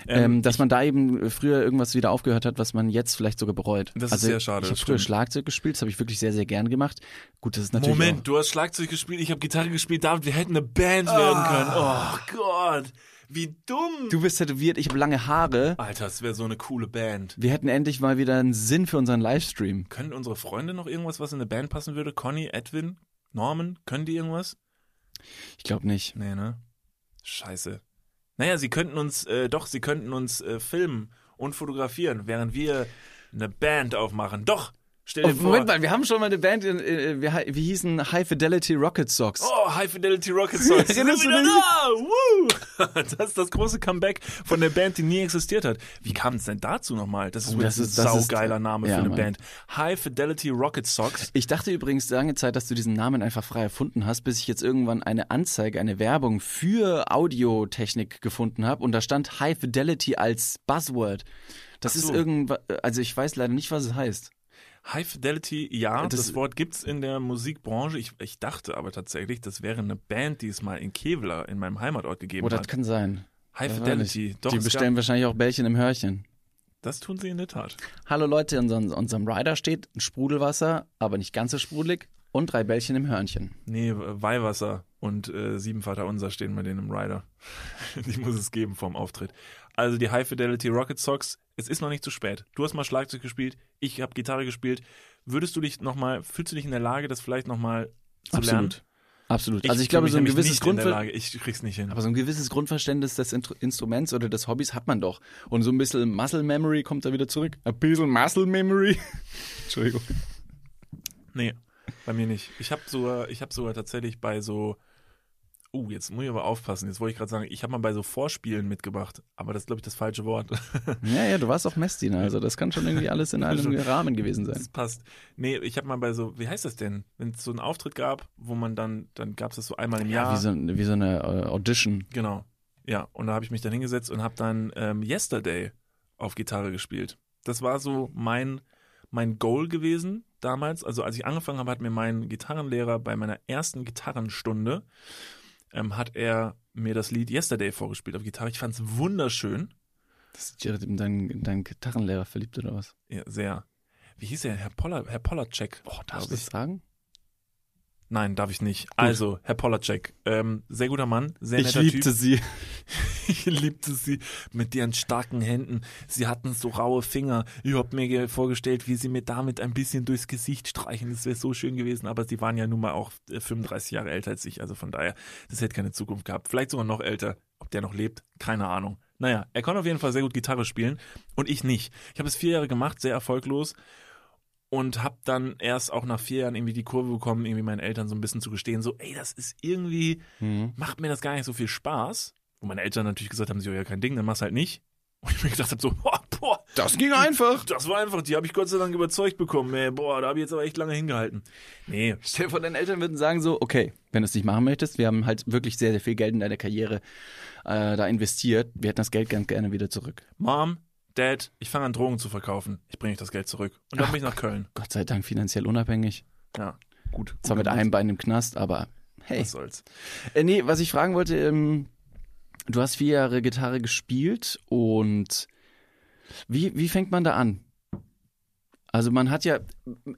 Ähm, dass man da eben früher irgendwas wieder aufgehört hat, was man jetzt vielleicht sogar bereut. Das ist also sehr schade, Ich habe früher. Schlagzeug gespielt, das habe ich wirklich sehr, sehr gern gemacht. Gut, das ist natürlich Moment, auch, du hast Schlagzeug gespielt, ich habe Gitarre gespielt, David, wir hätten eine Band werden können. Oh Gott, wie dumm. Du bist tätowiert, ich habe lange Haare. Alter, das wäre so eine coole Band. Wir hätten endlich mal wieder einen Sinn für unseren Livestream. Können unsere Freunde noch irgendwas, was in eine Band passen würde? Conny, Edwin, Norman, können die irgendwas? Ich glaube nicht. Nee, ne? Scheiße. Naja, sie könnten uns, äh, doch, sie könnten uns äh, filmen und fotografieren, während wir eine Band aufmachen. Doch, stell dir Oh, vor. Moment mal, wir haben schon mal eine Band, in, äh, wir, wir hießen High Fidelity Rocket Socks. Oh, High Fidelity Rocket Songs. Sind du wieder da? Woo! Das ist das große Comeback von der Band, die nie existiert hat. Wie kam es denn dazu nochmal? Das ist Oh, das ein ist- ist- saugeiler Name ja, für eine Mann. Band. High Fidelity Rocket Socks. Ich dachte übrigens lange Zeit, dass du diesen Namen einfach frei erfunden hast, bis ich jetzt irgendwann eine Anzeige, eine Werbung für Audiotechnik gefunden habe und da stand High Fidelity als Buzzword. Das so. ist irgendwas, also ich weiß leider nicht, was es heißt. High Fidelity, ja, das, Das- Wort gibt's in der Musikbranche. Ich, ich dachte aber tatsächlich, das wäre eine Band, die es mal in Kevlar, in meinem Heimatort gegeben Oh, das hat. kann sein. High Das Fidelity. Doch, Die es bestellen wahrscheinlich auch Bällchen im Hörchen. Das tun sie in der Tat. Hallo Leute, in unserem, Rider steht ein Sprudelwasser, aber nicht ganz so sprudelig und drei Bällchen im Hörnchen. Nee, Weihwasser und äh, Sieben Vater Unser stehen bei denen im Rider. die muss es geben vorm Auftritt. Also die High Fidelity Rocket Socks, es ist noch nicht zu spät. Du hast mal Schlagzeug gespielt, ich habe Gitarre gespielt. Würdest du dich nochmal, fühlst du dich in der Lage, das vielleicht nochmal zu lernen? Absolut. also ich glaube, so ein gewisses nicht in der Grundver Lage. Ich krieg's nicht hin. aber so ein gewisses Grundverständnis des Intro- Instruments oder des Hobbys hat man doch. Und so ein bisschen Muscle Memory kommt da wieder zurück. Ein bisschen Muscle Memory. Entschuldigung. Nee, bei mir nicht. Ich habe sogar, ich habe sogar tatsächlich bei so, uh, jetzt muss ich aber aufpassen. Jetzt wollte ich gerade sagen, ich habe mal bei so Vorspielen mitgemacht, aber das ist glaube ich das falsche Wort. Ja, ja, du warst auch Messdiener, also das kann schon irgendwie alles in einem Rahmen gewesen sein. Das passt. Nee, ich habe mal bei so, wie heißt das denn? Wenn es so einen Auftritt gab, wo man dann, dann gab es das so einmal im Jahr. Wie so, wie so eine äh, Audition. Genau. Ja, und da habe ich mich dann hingesetzt und habe dann ähm, Yesterday auf Gitarre gespielt. Das war so mein, mein Goal gewesen damals. Also als ich angefangen habe, hat mir mein Gitarrenlehrer bei meiner ersten Gitarrenstunde, ähm, hat er mir das Lied Yesterday vorgespielt auf Gitarre. Ich fand es wunderschön. Das ist Jared in deinen, in deinen Gitarrenlehrer verliebt oder was? Ja, sehr. Wie hieß der? Herr Poller, Herr Pollercheck. Oh, Darfst du das sagen? Nein, darf ich nicht. Also, Herr Pollercheck, ähm, sehr guter Mann, sehr netter Typ. sie. Ich liebte sie mit ihren starken Händen. Sie hatten so raue Finger. Ich hab mir ge- vorgestellt, wie sie mir damit ein bisschen durchs Gesicht streichen. Das wäre so schön gewesen. Aber sie waren ja nun mal auch äh, 35 Jahre älter als ich. Also von daher, das hätte keine Zukunft gehabt. Vielleicht sogar noch älter. Ob der noch lebt, keine Ahnung. Naja, er konnte auf jeden Fall sehr gut Gitarre spielen und ich nicht. Ich habe es vier Jahre gemacht, sehr erfolglos und habe dann erst auch nach vier Jahren irgendwie die Kurve bekommen, irgendwie meinen Eltern so ein bisschen zu gestehen, so, ey, das ist irgendwie, Mhm. macht mir das gar nicht so viel Spaß. Und meine Eltern natürlich gesagt haben, so, ja, kein Ding, dann mach's halt nicht. Und ich mir gedacht habe, so, boah, boah, Das ging einfach. das war einfach, die habe ich Gott sei Dank überzeugt bekommen, ey, boah, da habe ich jetzt aber echt lange hingehalten. Nee, Stell dir vor, deine Eltern würden sagen so, okay, wenn du es nicht machen möchtest, wir haben halt wirklich sehr, sehr viel Geld in deine Karriere äh, da investiert. Wir hätten das Geld ganz gerne wieder zurück. Mom, Dad, ich fange an Drogen zu verkaufen. Ich bringe euch das Geld zurück. Und dann Ach bin ich nach Köln. Gott sei Dank finanziell unabhängig. Ja, gut. Zwar mit Gut einem Bein im Knast, aber hey. Was soll's. Äh, nee, was ich fragen wollte, ähm, du hast vier Jahre Gitarre gespielt und wie, wie fängt man da an? Also man hat ja,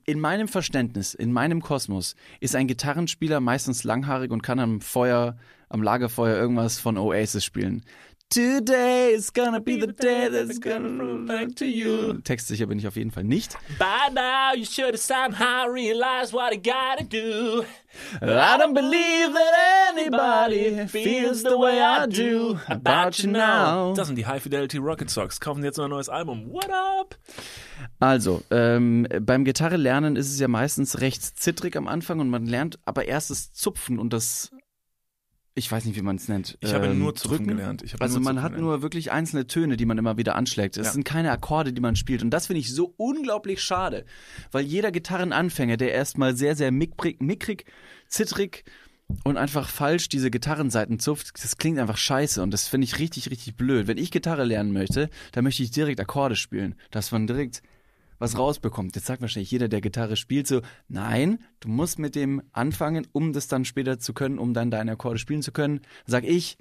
in meinem Verständnis, in meinem Kosmos, ist ein Gitarrenspieler meistens langhaarig und kann am Feuer, am Lagerfeuer irgendwas von Oasis spielen. Today is gonna be the day that's gonna bring back to you. Textsicher bin ich auf jeden Fall nicht. By now you should have somehow realized what you gotta do. I don't believe that anybody feels the way I do about you now. Das sind die High Fidelity Rocket Socks. Kaufen Sie jetzt noch ein neues Album. What up? Also, ähm, beim Gitarre lernen ist es ja meistens recht zittrig am Anfang und man lernt aber erst das Zupfen und das, ich weiß nicht, wie man es nennt. Ich habe ähm, nur Zupfen drücken. gelernt. Habe Also man hat gelernt. nur wirklich einzelne Töne, die man immer wieder anschlägt. Es Ja. sind keine Akkorde, die man spielt. Und das finde ich so unglaublich schade, weil jeder Gitarrenanfänger, der erstmal sehr, sehr mickrig, mickrig zittrig und einfach falsch diese Gitarrenseiten zupft, das klingt einfach scheiße und das finde ich richtig, richtig blöd. Wenn ich Gitarre lernen möchte, dann möchte ich direkt Akkorde spielen, dass man direkt was rausbekommt. Jetzt sagt wahrscheinlich jeder, der Gitarre spielt, so, nein, du musst mit dem anfangen, um das dann später zu können, um dann deine Akkorde spielen zu können. Sag ich,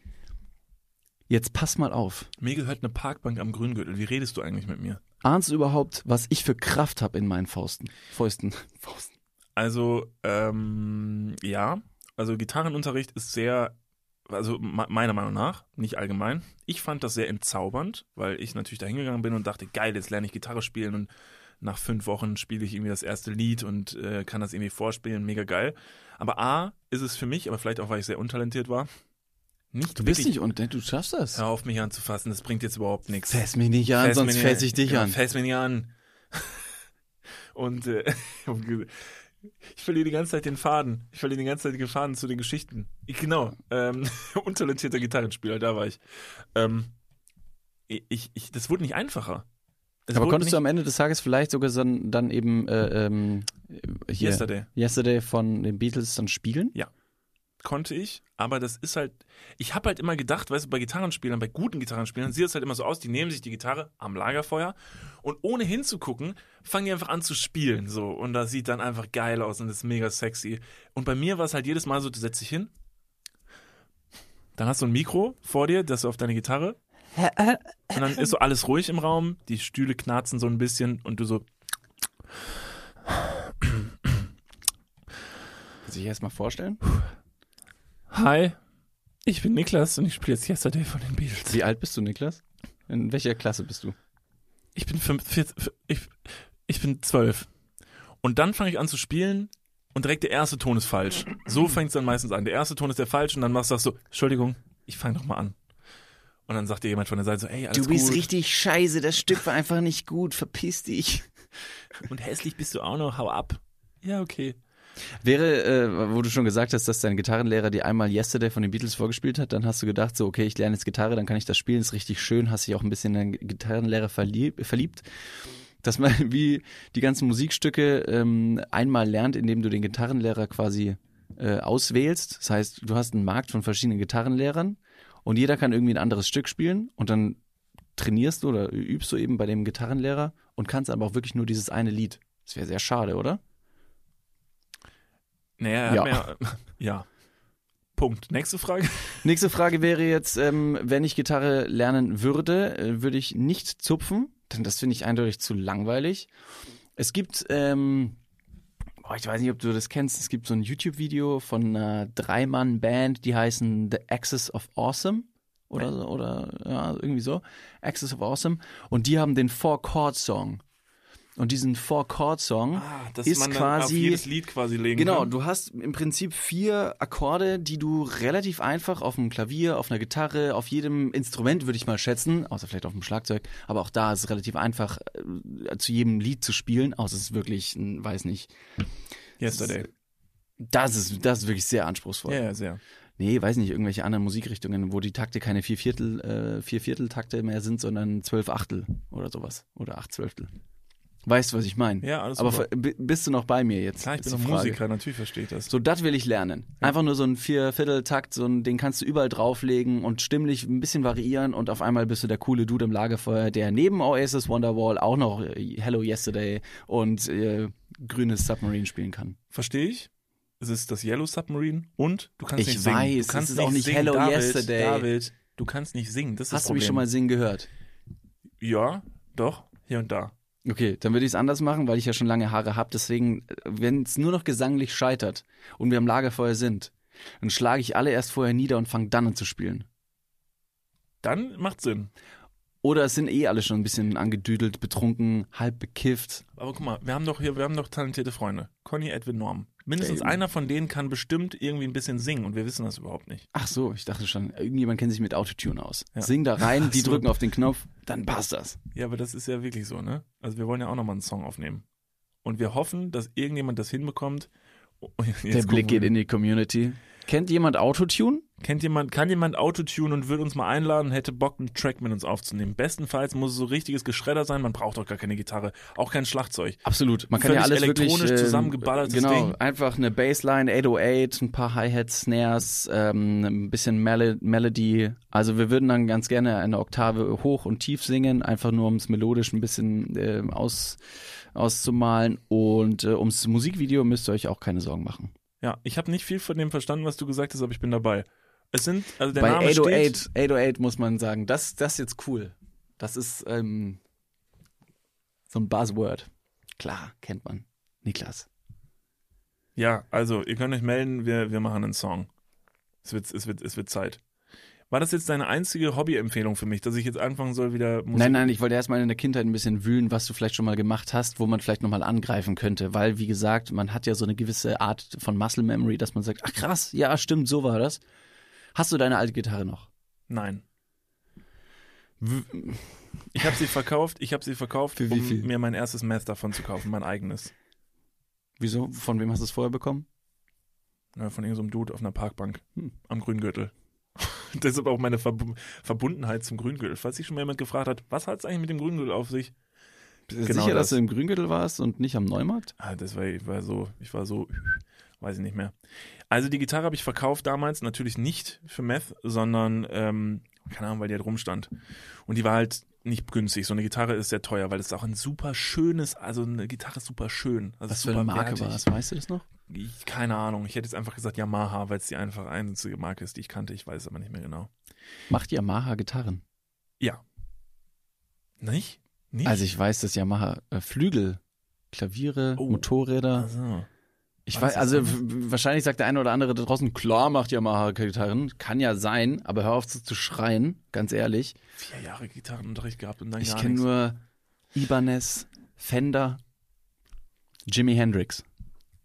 jetzt pass mal auf. Mir gehört eine Parkbank am Grüngürtel. Wie redest du eigentlich mit mir? Ahnst du überhaupt, was ich für Kraft habe in meinen Fausten? Fäusten. Fausten. Also, ähm, ja. Also Gitarrenunterricht ist sehr, also me- meiner Meinung nach, nicht allgemein. Ich fand das sehr entzaubernd, weil ich natürlich da hingegangen bin und dachte, geil, jetzt lerne ich Gitarre spielen und nach fünf Wochen spiele ich irgendwie das erste Lied und äh, kann das irgendwie vorspielen, mega geil. Aber A, ist es für mich, aber vielleicht auch, weil ich sehr untalentiert war, nicht Du bist nicht und du schaffst das. Hör auf, mich anzufassen, das bringt jetzt überhaupt nichts. Fäss mich nicht an, Fäss sonst fäss ich dich ja, an. Fäss mich nicht an. Und äh, ich verliere die ganze Zeit den Faden. Ich verliere die ganze Zeit den Faden zu den Geschichten. Ich, genau. Ähm, untalentierter Gitarrenspieler, da war ich. Ähm, ich, ich. Das wurde nicht einfacher. Es Aber konntest du am Ende des Tages vielleicht sogar so, dann eben äh, ähm, hier Yesterday. Yesterday von den Beatles dann spielen? konnte ich, aber das ist halt, ich habe halt immer gedacht, weißt du, bei Gitarrenspielern, bei guten Gitarrenspielern sieht es halt immer so aus, die nehmen sich die Gitarre am Lagerfeuer und ohne hinzugucken, fangen die einfach an zu spielen, so, und das sieht dann einfach geil aus und ist mega sexy. Und bei mir war es halt jedes Mal so, du setzt dich hin, dann hast du ein Mikro vor dir, das du auf deine Gitarre, und dann ist so alles ruhig im Raum, die Stühle knarzen so ein bisschen und du so, Kannst du dich erstmal vorstellen? hi, ich bin Niklas und ich spiele jetzt Yesterday von den Beatles. Wie alt bist du, Niklas? In welcher Klasse bist du? Ich bin fünf, vier, ich, ich bin zwölf. Und dann fange ich an zu spielen und direkt der erste Ton ist falsch. So fängt es dann meistens an. Der erste Ton ist der falsch und dann machst du das so, Entschuldigung, ich fange noch mal an. Und dann sagt dir jemand von der Seite so, ey, alles Du bist gut. richtig scheiße, das Stück war einfach nicht gut, verpiss dich. Und hässlich bist du auch noch, hau ab. Ja, okay. Wäre, äh, wo du schon gesagt hast, dass dein Gitarrenlehrer dir einmal Yesterday von den Beatles vorgespielt hat, dann hast du gedacht, so, okay, ich lerne jetzt Gitarre, dann kann ich das spielen, ist richtig schön, hast dich auch ein bisschen in deinen Gitarrenlehrer verlieb, verliebt. Dass man wie die ganzen Musikstücke ähm, einmal lernt, indem du den Gitarrenlehrer quasi äh, auswählst. Das heißt, du hast einen Markt von verschiedenen Gitarrenlehrern und jeder kann irgendwie ein anderes Stück spielen und dann trainierst du oder übst du eben bei dem Gitarrenlehrer und kannst aber auch wirklich nur dieses eine Lied. Das wäre sehr schade, oder? Naja, Ja. mir, ja. Punkt. Nächste Frage. Nächste Frage wäre jetzt, ähm, wenn ich Gitarre lernen würde, äh, würde ich nicht zupfen, denn das finde ich eindeutig zu langweilig. Es gibt, ähm, oh, ich weiß nicht, ob du das kennst, es gibt so ein YouTube-Video von einer Dreimann-Band, die heißen The Axis of Awesome. Oder, oder ja, irgendwie so. Axis of Awesome. Und die haben den Four-Chord-Song. Und diesen Four-Chord-Song dass ist man dann quasi auf jedes Lied quasi legen Genau, kann. du hast im Prinzip vier Akkorde, die du relativ einfach auf dem Klavier, auf einer Gitarre, auf jedem Instrument würde ich mal schätzen, außer vielleicht auf dem Schlagzeug, aber auch da ist es relativ einfach äh, zu jedem Lied zu spielen, außer es ist wirklich, ein, weiß nicht, Yesterday. das ist das ist wirklich sehr anspruchsvoll. Ja, ja, sehr. Nee, weiß nicht, irgendwelche anderen Musikrichtungen, wo die Takte keine vier Viertel, äh, vier Vierteltakte mehr sind, sondern zwölf Achtel oder sowas oder acht Zwölftel. Weißt du, was ich meine? Ja, alles Aber super. bist du noch bei mir jetzt? Klar, ich bin Frage. Musiker, natürlich verstehe ich das. So, das will ich lernen. Einfach nur so ein Viervierteltakt, so ein, den kannst du überall drauflegen und stimmlich ein bisschen variieren und auf einmal bist du der coole Dude im Lagerfeuer, der neben Oasis Wonderwall auch noch äh, Hello Yesterday und äh, grünes Submarine spielen kann. Verstehe ich. Es ist das Yellow Submarine und du kannst Ich nicht singen. weiß, du es kannst ist auch nicht singen. Hello David, Yesterday. David, du kannst nicht singen. Das ist Hast das du mich schon mal singen gehört? Ja, doch, hier und da. Okay, dann würde ich es anders machen, weil ich ja schon lange Haare habe. Deswegen, wenn es nur noch gesanglich scheitert und wir am Lagerfeuer sind, dann schlage ich alle erst vorher nieder und fange dann an zu spielen. Dann macht Sinn. Oder es sind eh alle schon ein bisschen angedüdelt, betrunken, halb bekifft. Aber guck mal, wir haben doch hier, wir haben doch talentierte Freunde. Conny, Edwin, Norm. Mindestens Eben. einer von denen kann bestimmt irgendwie ein bisschen singen und wir wissen das überhaupt nicht. Ach so, ich dachte schon, irgendjemand kennt sich mit Autotune aus. Ja. Sing da rein, die so. drücken auf den Knopf, dann passt das. Ja, aber das ist ja wirklich so, ne? Also wir wollen ja auch nochmal einen Song aufnehmen. Und wir hoffen, dass irgendjemand das hinbekommt. Oh, jetzt Der Blick geht in die Community. Kennt jemand Autotune? Kennt jemand, kann jemand Autotune und würde uns mal einladen, hätte Bock, einen Track mit uns aufzunehmen. Bestenfalls muss es so richtiges Geschredder sein, man braucht doch gar keine Gitarre, auch kein Schlagzeug. Absolut. Man kann Völlig ja alles elektronisch wirklich, ähm, zusammengeballertes Genau, Ding. einfach eine Bassline, 808, ein paar Hi-Hats, Snares, ähm, ein bisschen Mel Melody. Also wir würden dann ganz gerne eine Oktave hoch und tief singen, einfach nur um es melodisch ein bisschen äh, aus, auszumalen. Und äh, ums Musikvideo müsst ihr euch auch keine Sorgen machen. Ja, ich habe nicht viel von dem verstanden, was du gesagt hast, aber ich bin dabei. Es sind, also der Bei Name 808, steht, 808 muss man sagen, das, das ist jetzt cool. Das ist ähm, so ein Buzzword. Klar, kennt man. Niklas. ja, also ihr könnt euch melden, wir, wir machen einen Song. Es wird, es wird, es wird Zeit. War das jetzt deine einzige Hobbyempfehlung für mich, dass ich jetzt anfangen soll, wieder Musik? Nein, nein, ich wollte erstmal in der Kindheit ein bisschen wühlen, was du vielleicht schon mal gemacht hast, wo man vielleicht nochmal angreifen könnte. Weil, wie gesagt, man hat ja so eine gewisse Art von Muscle Memory, dass man sagt, ach krass, ja, stimmt, so war das. Hast du deine alte Gitarre noch? Nein. Ich habe sie verkauft, ich habe sie verkauft, Für wie um viel? mir mein erstes Meth davon zu kaufen, mein eigenes. Wieso? Von wem hast du es vorher bekommen? Von irgendeinem Dude auf einer Parkbank Hm. am Grüngürtel. Deshalb auch meine Verb Verbundenheit zum Grüngürtel. Falls sich schon mal jemand gefragt hat, was hat es eigentlich mit dem Grüngürtel auf sich? Bist du Genau sicher, dass das. du im Grüngürtel warst und nicht am Neumarkt? Ah, das war, ich war so, ich war so, weiß ich nicht mehr. Also die Gitarre habe ich verkauft damals, natürlich nicht für Meth, sondern, ähm, keine Ahnung, weil die halt rumstand. Und die war halt nicht günstig. So eine Gitarre ist sehr teuer, weil es auch ein super schönes, also eine Gitarre ist super schön. Also Was für super eine Marke wertig. war es? Weißt du das noch? Ich, keine Ahnung. Ich hätte jetzt einfach gesagt Yamaha, weil es die einfach einzige Marke ist, die ich kannte. Ich weiß es aber nicht mehr genau. Macht Yamaha Gitarren? Ja. Nicht? Nicht? Also ich weiß, dass Yamaha äh, Flügel, Klaviere, Oh. Motorräder. Also. Ich Weiß also wahrscheinlich sagt der eine oder andere da draußen, klar macht Yamaha Gitarren, kann ja sein, aber hör auf zu, zu schreien, ganz ehrlich. Vier Jahre Gitarrenunterricht gehabt und dann Ich kenne nur Ibanez, Fender, Jimi Hendrix.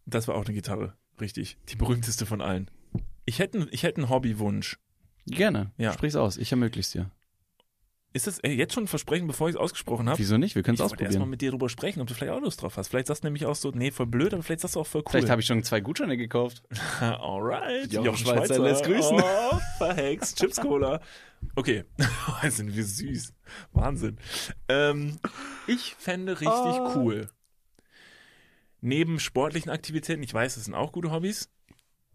Das war auch eine Gitarre, richtig. Die berühmteste von allen. Ich hätte, ich hätte einen Hobbywunsch. Gerne. Ja. Sprich's aus. Ich ermögliche es dir. Ist das ey, jetzt schon ein Versprechen, bevor ich es ausgesprochen habe? Wieso nicht? Wir können Ich es wollte erstmal ausprobieren. mit dir drüber sprechen, ob du vielleicht auch Lust drauf hast. Vielleicht sagst du nämlich auch so, nee, voll blöd, aber vielleicht sagst du auch voll cool. Vielleicht habe ich schon zwei Gutscheine gekauft. Alright. Jochen Schweizer lässt grüßen. Oh, verhext. Chips Cola. Okay. sind wir süß. Wahnsinn. Ähm, ich fände richtig Oh. cool. Neben sportlichen Aktivitäten, ich weiß, das sind auch gute Hobbys,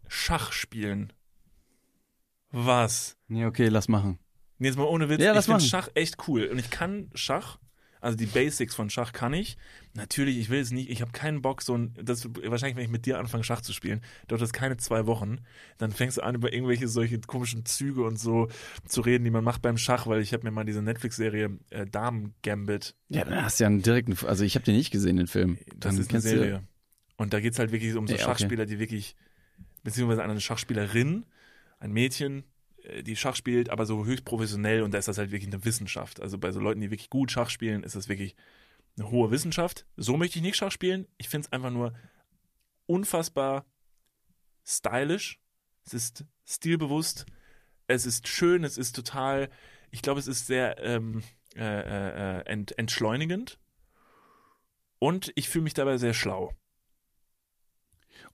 Schach spielen. Was? Nee, okay, lass machen. Nee, jetzt mal ohne Witz. Ja, ich lass finde machen. Schach echt cool. Und ich kann Schach, also die Basics von Schach kann ich. Natürlich, ich will es nicht, ich habe keinen Bock, so ein, das wahrscheinlich, wenn ich mit dir anfange, Schach zu spielen, dauert das keine zwei Wochen. Dann fängst du an, über irgendwelche solche komischen Züge und so zu reden, die man macht beim Schach, weil ich habe mir mal diese Netflix-Serie äh, Damen Gambit Ja, dann hast du ja einen direkten, also ich habe den nicht gesehen, den Film. Das Dann ist eine du- Serie. Und da geht's halt wirklich um so Ja, okay. Schachspieler, die wirklich, beziehungsweise eine Schachspielerin, ein Mädchen, die Schach spielt, aber so höchst professionell und da ist das halt wirklich eine Wissenschaft. Also bei so Leuten, die wirklich gut Schach spielen, ist das wirklich eine hohe Wissenschaft. So möchte ich nicht Schach spielen. Ich finde es einfach nur unfassbar stylisch. Es ist stilbewusst. Es ist schön. Es ist total, ich glaube, es ist sehr ähm, äh, äh, äh, ent, entschleunigend. Und ich fühle mich dabei sehr schlau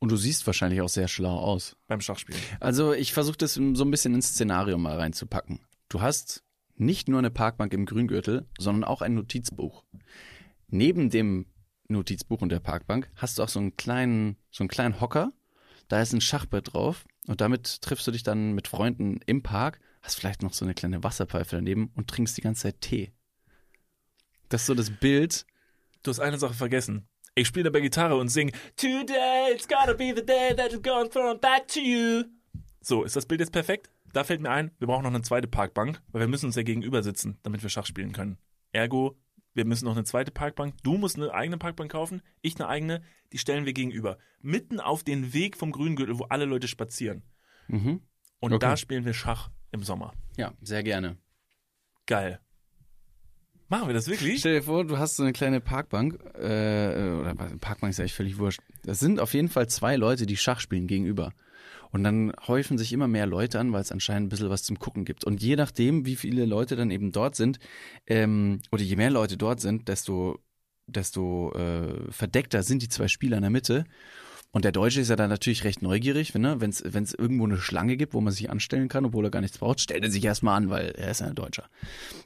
Und du siehst wahrscheinlich auch sehr schlau aus. beim Schachspielen. Also ich versuche das so ein bisschen ins Szenario mal reinzupacken. Du hast nicht nur eine Parkbank im Grüngürtel, sondern auch ein Notizbuch. Neben dem Notizbuch und der Parkbank hast du auch so einen kleinen, so einen kleinen Hocker. Da ist ein Schachbrett drauf und damit triffst du dich dann mit Freunden im Park, hast vielleicht noch so eine kleine Wasserpfeife daneben und trinkst die ganze Zeit Tee. Das ist so das Bild. Du hast eine Sache vergessen. Ich spiele dabei Gitarre und singe Today it's gonna be the day that is gonna throw back to you. So, ist das Bild jetzt perfekt? Da fällt mir ein, wir brauchen noch eine zweite Parkbank, weil wir müssen uns ja gegenüber sitzen, damit wir Schach spielen können. Ergo, wir müssen noch eine zweite Parkbank. Du musst eine eigene Parkbank kaufen, ich eine eigene, die stellen wir gegenüber. Mitten auf den Weg vom Grüngürtel, wo alle Leute spazieren. Mhm. Und Okay. da spielen wir Schach im Sommer. Ja, sehr gerne. Geil. Machen wir das wirklich? Stell dir vor, du hast so eine kleine Parkbank, äh, oder Parkbank ist eigentlich völlig wurscht. Das sind auf jeden Fall zwei Leute, die Schach spielen gegenüber. Und dann häufen sich immer mehr Leute an, weil es anscheinend ein bisschen was zum Gucken gibt. Und je nachdem, wie viele Leute dann eben dort sind, ähm, oder je mehr Leute dort sind, desto, desto äh, verdeckter sind die zwei Spieler in der Mitte. Und der Deutsche ist ja dann natürlich recht neugierig, wenn ne? es wenn's irgendwo eine Schlange gibt, wo man sich anstellen kann, obwohl er gar nichts braucht, stellt er sich erstmal an, weil er ist ja ein Deutscher.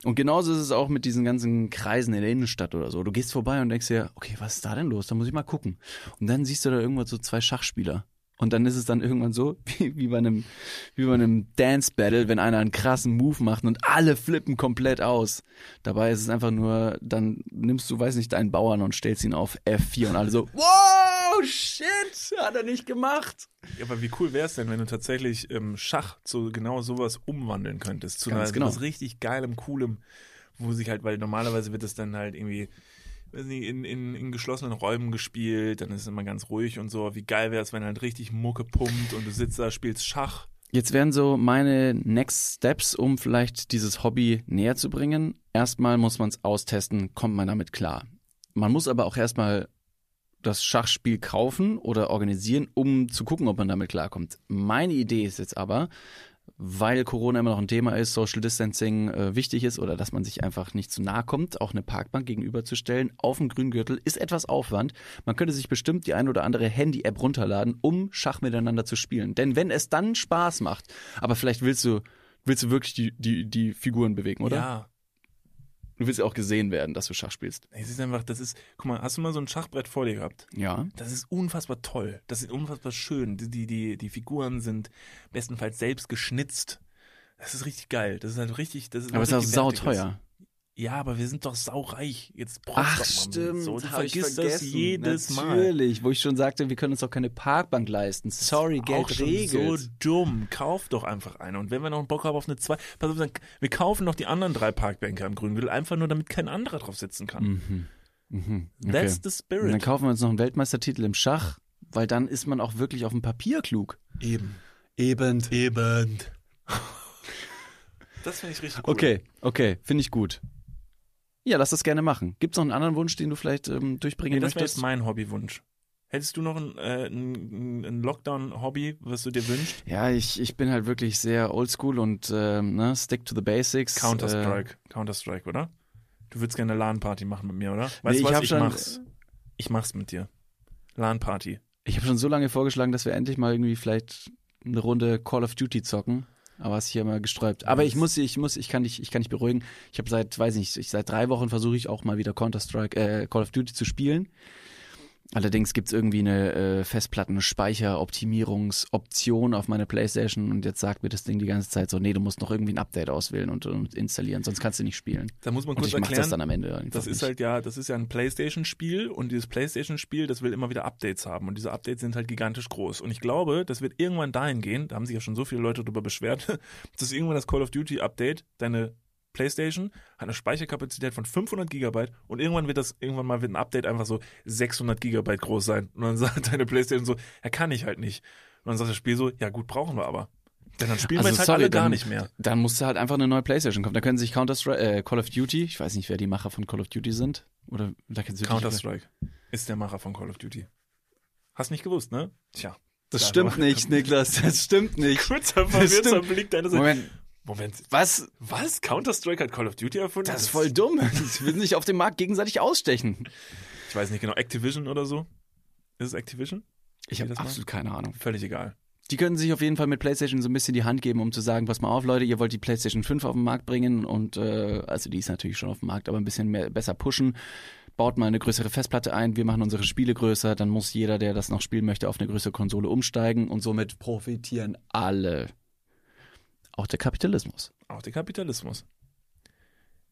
Und genauso ist es auch mit diesen ganzen Kreisen in der Innenstadt oder so. Du gehst vorbei und denkst dir, okay, was ist da denn los? Da muss ich mal gucken. Und dann siehst du da irgendwann so zwei Schachspieler. Und dann ist es dann irgendwann so, wie, wie bei einem, wie bei einem Dance Battle, wenn einer einen krassen Move macht und alle flippen komplett aus. Dabei ist es einfach nur, dann nimmst du, weiß nicht, deinen Bauern und stellst ihn auf F4 und alle so, wow, shit, hat er nicht gemacht. Ja, aber wie cool wäre es denn, wenn du tatsächlich ähm, Schach zu genau sowas umwandeln könntest? Zu Ganz einer, genau. was richtig geilem, coolem, wo sich halt, weil normalerweise wird es dann halt irgendwie, weiß nicht, in, in, in geschlossenen Räumen gespielt, dann ist es immer ganz ruhig und so. Wie geil wäre es, wenn halt richtig Mucke pumpt und du sitzt da, spielst Schach. Jetzt wären so meine Next Steps, um vielleicht dieses Hobby näher zu bringen. Erstmal muss man es austesten, kommt man damit klar. Man muss aber auch erstmal das Schachspiel kaufen oder organisieren, um zu gucken, ob man damit klarkommt. Meine Idee ist jetzt aber, weil Corona immer noch ein Thema ist, Social Distancing äh, wichtig ist oder dass man sich einfach nicht zu nahe kommt, auch eine Parkbank gegenüberzustellen auf dem Grüngürtel ist etwas Aufwand. Man könnte sich bestimmt die ein oder andere Handy-App runterladen, um Schach miteinander zu spielen. Denn wenn es dann Spaß macht, aber vielleicht willst du, willst du wirklich die, die, die Figuren bewegen, oder? Ja. Du willst ja auch gesehen werden, dass du Schach spielst. Es ist einfach, das ist, guck mal, hast du mal so ein Schachbrett vor dir gehabt? Ja. Das ist unfassbar toll. Das ist unfassbar schön. Die, die, die, die Figuren sind bestenfalls selbst geschnitzt. Das ist richtig geil. Das ist halt richtig, das ist Aber es ist auch sauteuer. Ja, aber wir sind doch saureich. Jetzt Ach, brauchst doch mal stimmt. So, du vergisst das jedes Mal. Natürlich, wo ich schon sagte, wir können uns auch keine Parkbank leisten. Sorry, Auch Geld schon regelt. so dumm. Kauf doch einfach eine. Und wenn wir noch einen Bock haben auf eine zwei, pass auf, dann, wir kaufen noch die anderen drei Parkbänke am Grüngürtel, einfach nur, damit kein anderer drauf sitzen kann. Mhm. Mhm. Okay. That's the Und dann spirit. kaufen wir uns noch einen Weltmeistertitel im Schach, weil dann ist man auch wirklich auf dem Papier klug. Eben. Eben. Eben. Das finde ich richtig cool. Okay, okay, finde ich gut. Ja, lass das gerne machen. Gibt es noch einen anderen Wunsch, den du vielleicht ähm, durchbringen Nee, das wäre jetzt möchtest? mein Hobbywunsch. Hättest du noch ein, äh, ein, ein Lockdown-Hobby, was du dir wünschst? Ja, ich, ich bin halt wirklich sehr oldschool und ähm, ne, stick to the basics. Counter-Strike. Counter-Strike, oder? Du würdest gerne eine LAN-Party machen mit mir, oder? Weißt Nee, du ich was? ich schon- mach's. Ich mach's mit dir. LAN-Party. Äh, ich habe schon so lange vorgeschlagen, dass wir endlich mal irgendwie vielleicht eine Runde Call of Duty zocken. Aber hast hier mal gesträubt. Aber ich muss, ich muss, ich kann dich, ich kann dich beruhigen. Ich habe seit, weiß nicht, ich, seit drei Wochen versuche ich auch mal wieder Counter Strike, äh, Call of Duty zu spielen. Allerdings gibt's irgendwie eine äh, Festplatten-Speicher-Optimierungsoption auf meiner Playstation und jetzt sagt mir das Ding die ganze Zeit so, nee, du musst noch irgendwie ein Update auswählen und, und installieren, sonst kannst du nicht spielen. Da muss man Und kurz ich mach erklären. das dann am Ende Das ist nicht. halt ja, das ist ja ein Playstation-Spiel und dieses Playstation-Spiel, das will immer wieder Updates haben und diese Updates sind halt gigantisch groß. Und ich glaube, das wird irgendwann dahin gehen, da haben sich ja schon so viele Leute darüber beschwert, dass irgendwann das Call of Duty Update deine Playstation hat eine Speicherkapazität von 500 Gigabyte und irgendwann wird das, irgendwann mal wird ein Update einfach so 600 Gigabyte groß sein. Und dann sagt deine Playstation so, ja, kann ich halt nicht. Und dann sagt das Spiel so, ja gut, brauchen wir aber. Denn dann spielen wir jetzt halt alle gar dann, nicht mehr. Dann musst du halt einfach eine neue Playstation kaufen. Da können sich Counter Strike, äh, Call of Duty, ich weiß nicht, wer die Macher von Call of Duty sind. Oder da kennst du Counter-Strike ist der Macher von Call of Duty. Hast nicht gewusst, ne? Tja. Das Da stimmt nicht, Niklas, das stimmt nicht. Kurzer verwirrter. Blick deines Moment, Moment. was? Was? Counter-Strike hat Call of Duty erfunden? Das ist voll dumm. Sie will sich auf dem Markt gegenseitig ausstechen. Ich weiß nicht genau. Activision oder so? Ist es Activision? Ich habe absolut keine Ahnung. Völlig egal. Die können sich auf jeden Fall mit PlayStation so ein bisschen die Hand geben, um zu sagen, pass mal auf, Leute, ihr wollt die PlayStation 5 auf den Markt bringen und äh, also die ist natürlich schon auf dem Markt, aber ein bisschen mehr besser pushen. Baut mal eine größere Festplatte ein, wir machen unsere Spiele größer, dann muss jeder, der das noch spielen möchte, auf eine größere Konsole umsteigen und somit profitieren alle. Auch der Kapitalismus. Auch der Kapitalismus.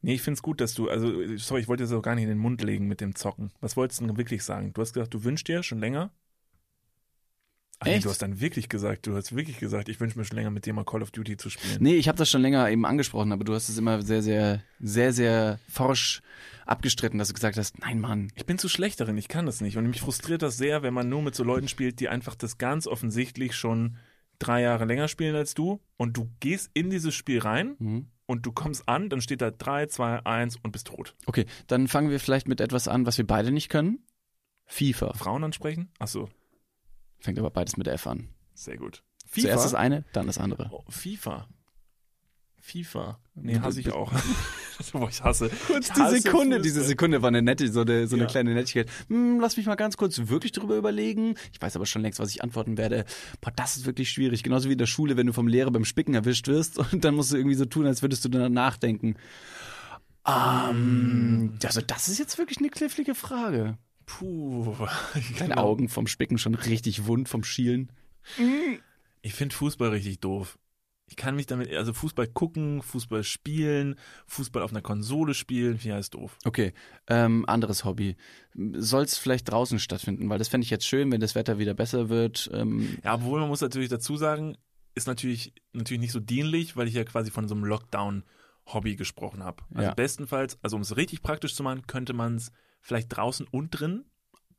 Nee, ich find's gut, dass du, also, sorry, ich wollte das auch gar nicht in den Mund legen mit dem Zocken. Was wolltest du denn wirklich sagen? Du hast gesagt, du wünschst dir schon länger? Ach nee, Echt? du hast dann wirklich gesagt, du hast wirklich gesagt, ich wünsche mir schon länger mit dir mal Call of Duty zu spielen. Nee, ich habe das schon länger eben angesprochen, aber du hast es immer sehr, sehr, sehr, sehr forsch abgestritten, dass du gesagt hast, nein, Mann, Ich bin zu schlecht darin, ich kann das nicht. Und mich frustriert das sehr, wenn man nur mit so Leuten spielt, die einfach das ganz offensichtlich schon drei Jahre länger spielen als du. Und du gehst in dieses Spiel rein Mhm. und du kommst an, dann steht da 3, 2, 1 und bist tot. Okay, dann fangen wir vielleicht mit etwas an, was wir beide nicht können. FIFA. Frauen ansprechen? Achso, Fängt aber beides mit F an. sehr gut. Zuerst das eine, dann das andere. Oh, FIFA. FIFA. Nee, hasse ich auch. Boah, ich hasse. Kurz die hasse Sekunde, Fußball. diese Sekunde war eine nette, so eine, so eine Ja. kleine Nettigkeit. Hm, lass mich mal ganz kurz wirklich drüber überlegen. Ich weiß aber schon längst, was ich antworten werde. Boah, das ist wirklich schwierig. Genauso wie in der Schule, wenn du vom Lehrer beim Spicken erwischt wirst und dann musst du irgendwie so tun, als würdest du dann nachdenken. Ähm, also das ist jetzt wirklich eine knifflige Frage. Puh. Deine Augen vom Spicken schon richtig wund vom Schielen. Ich finde Fußball richtig doof. Ich kann mich damit, also Fußball gucken, Fußball spielen, Fußball auf einer Konsole spielen, wie heißt doof. Okay, ähm, anderes Hobby. Soll es vielleicht draußen stattfinden? Weil das fände ich jetzt schön, wenn das Wetter wieder besser wird. Ähm, Ja, obwohl man muss natürlich dazu sagen, ist natürlich, natürlich nicht so dienlich, weil ich ja quasi von so einem Lockdown-Hobby gesprochen habe. Also Ja. bestenfalls, also um es richtig praktisch zu machen, könnte man es vielleicht draußen und drin.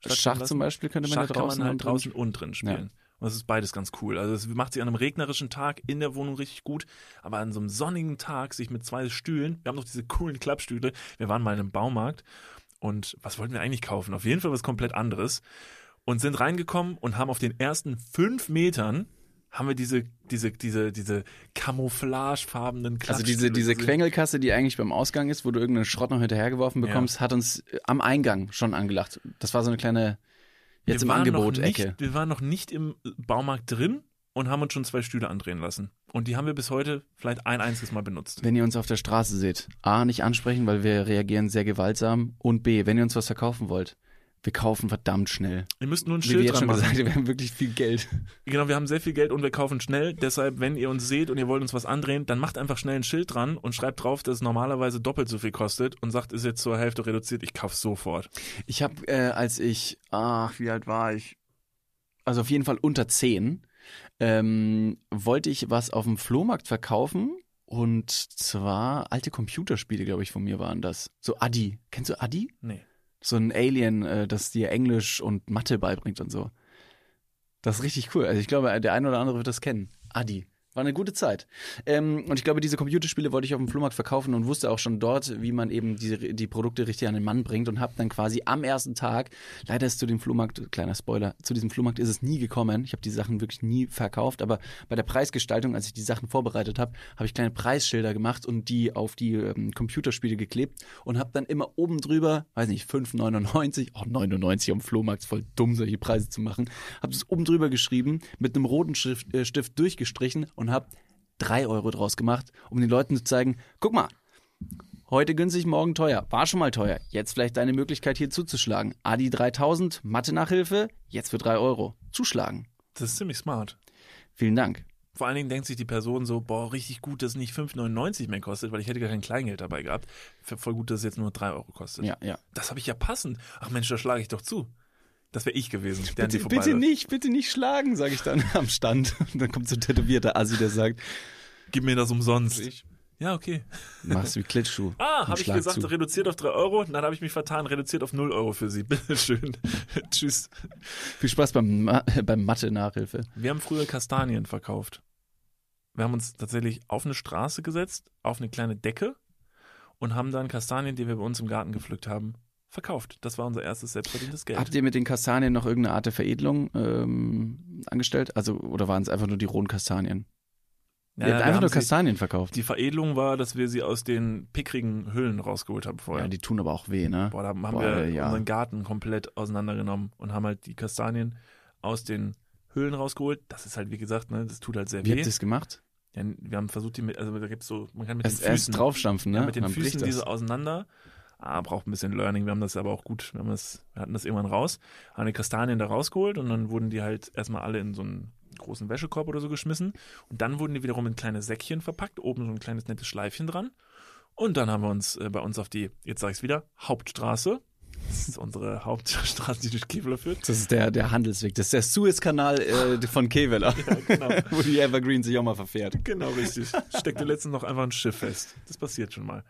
Schach zum Beispiel könnte man Schach ja draußen man halt und draußen und drin spielen. Und das ist beides ganz cool. Also es macht sich an einem regnerischen Tag in der Wohnung richtig gut, aber an so einem sonnigen Tag sich mit zwei Stühlen, wir haben noch diese coolen Klappstühle, wir waren mal in einem Baumarkt und was wollten wir eigentlich kaufen? Auf jeden Fall was komplett anderes und sind reingekommen und haben auf den ersten fünf Metern haben wir diese, diese, diese, diese camouflagefarbenen Also Klappstühle diese, diese gesehen. Quengelkasse, die eigentlich beim Ausgang ist, wo du irgendeinen Schrott noch hinterhergeworfen bekommst, hat uns am Eingang schon angelacht. Das war so eine kleine, jetzt Wir im Angebot nicht, Ecke. Wir waren noch nicht im Baumarkt drin und haben uns schon zwei Stühle andrehen lassen. Und die haben wir bis heute vielleicht ein einziges Mal benutzt. Wenn ihr uns auf der Straße seht, A, nicht ansprechen, weil wir reagieren sehr gewaltsam und B, wenn ihr uns was verkaufen wollt, wir kaufen verdammt schnell. Ihr müsst nur ein Wie wir Schild jetzt dran schon machen. gesagt wir haben wirklich viel Geld. Genau, wir haben sehr viel Geld und wir kaufen schnell. Deshalb, wenn ihr uns seht und ihr wollt uns was andrehen, dann macht einfach schnell ein Schild dran und schreibt drauf, dass es normalerweise doppelt so viel kostet und sagt, ist jetzt zur Hälfte reduziert. Ich kauf's sofort. Ich habe, äh, als ich, ach, wie alt war ich? Also auf jeden Fall unter 10, ähm, wollte ich was auf dem Flohmarkt verkaufen. Und zwar alte Computerspiele, glaube ich, von mir waren das. So Adi. Kennst du Adi? Nee. So ein Alien, äh, das dir Englisch und Mathe beibringt und so. Das ist richtig cool. Also ich glaube, der eine oder andere wird das kennen. Adi. War eine gute Zeit. Ähm, und ich glaube, diese Computerspiele wollte ich auf dem Flohmarkt verkaufen und wusste auch schon dort, wie man eben die, die Produkte richtig an den Mann bringt und habe dann quasi am ersten Tag, leider ist zu dem Flohmarkt, kleiner Spoiler, zu diesem Flohmarkt ist es nie gekommen. Ich habe die Sachen wirklich nie verkauft, aber bei der Preisgestaltung, als ich die Sachen vorbereitet habe, habe ich kleine Preisschilder gemacht und die auf die ähm, Computerspiele geklebt und habe dann immer oben drüber, weiß nicht, 5,99, auch 99 am Flohmarkt, voll dumm, solche Preise zu machen, habe es oben drüber geschrieben, mit einem roten Stift, äh, Stift durchgestrichen und habe drei Euro draus gemacht, um den Leuten zu zeigen, guck mal, heute günstig, morgen teuer, war schon mal teuer, jetzt vielleicht deine Möglichkeit hier zuzuschlagen. Adi 3000, Mathe-Nachhilfe, jetzt für drei Euro. Zuschlagen. Das ist ziemlich smart. Vielen Dank. Vor allen Dingen denkt sich die Person so, boah, richtig gut, dass es nicht 5,99 mehr kostet, weil ich hätte gar kein Kleingeld dabei gehabt. Voll gut, dass es jetzt nur 3 Euro kostet. Ja, ja. Das habe ich ja passend. Ach Mensch, da schlage ich doch zu. Das wäre ich gewesen. der Bitte, bitte nicht, bitte nicht schlagen, sage ich dann am Stand. Und dann kommt so ein tätowierter Assi, der sagt, Gib mir das umsonst. Ja, okay. machst wie Klitschschuh. Ah, habe ich gesagt, zu. reduziert auf 3 Euro. Dann habe ich mich vertan, reduziert auf 0 Euro für Sie. Bitteschön. Tschüss. Viel Spaß beim, Ma beim Mathe-Nachhilfe. Wir haben früher Kastanien verkauft. Wir haben uns tatsächlich auf eine Straße gesetzt, auf eine kleine Decke und haben dann Kastanien, die wir bei uns im Garten gepflückt haben, verkauft. Das war unser erstes selbstverdientes Geld. Habt ihr mit den Kastanien noch irgendeine Art der Veredelung ähm, angestellt? Also, oder waren es einfach nur die rohen Kastanien? Ja, ihr habt einfach nur sie- Kastanien verkauft. Die Veredelung war, dass wir sie aus den pickrigen Hüllen rausgeholt haben vorher. ja, die tun aber auch weh, ne? Boah, da haben Boah, wir ja. unseren Garten komplett auseinandergenommen und haben halt die Kastanien aus den Höhlen rausgeholt. Das ist halt, wie gesagt, ne, das tut halt sehr Wie habt weh. ihr das gemacht? Ja, wir haben versucht, die mit, also da gibt's so, man kann mit Erst, den erst Füßen, draufstampfen, ne? ja, mit den Füßen diese auseinander. Ah, braucht ein bisschen Learning. Wir haben das aber auch gut, wir, haben das, wir hatten das irgendwann raus, haben die Kastanien da rausgeholt und dann wurden die halt erstmal alle in so einen großen Wäschekorb oder so geschmissen. Und dann wurden die wiederum in kleine Säckchen verpackt, oben so ein kleines nettes Schleifchen dran. Und dann haben wir uns äh, bei uns auf die, jetzt sage ich es wieder, Hauptstraße. Das ist unsere Hauptstraße, die durch Kevlar führt. Das ist der, der Handelsweg. Das ist der Suezkanal äh, von Keveler, genau. wo die Evergreen sich auch mal verfährt. Genau, richtig. Steckte letztens noch einfach ein Schiff fest. Das passiert schon mal.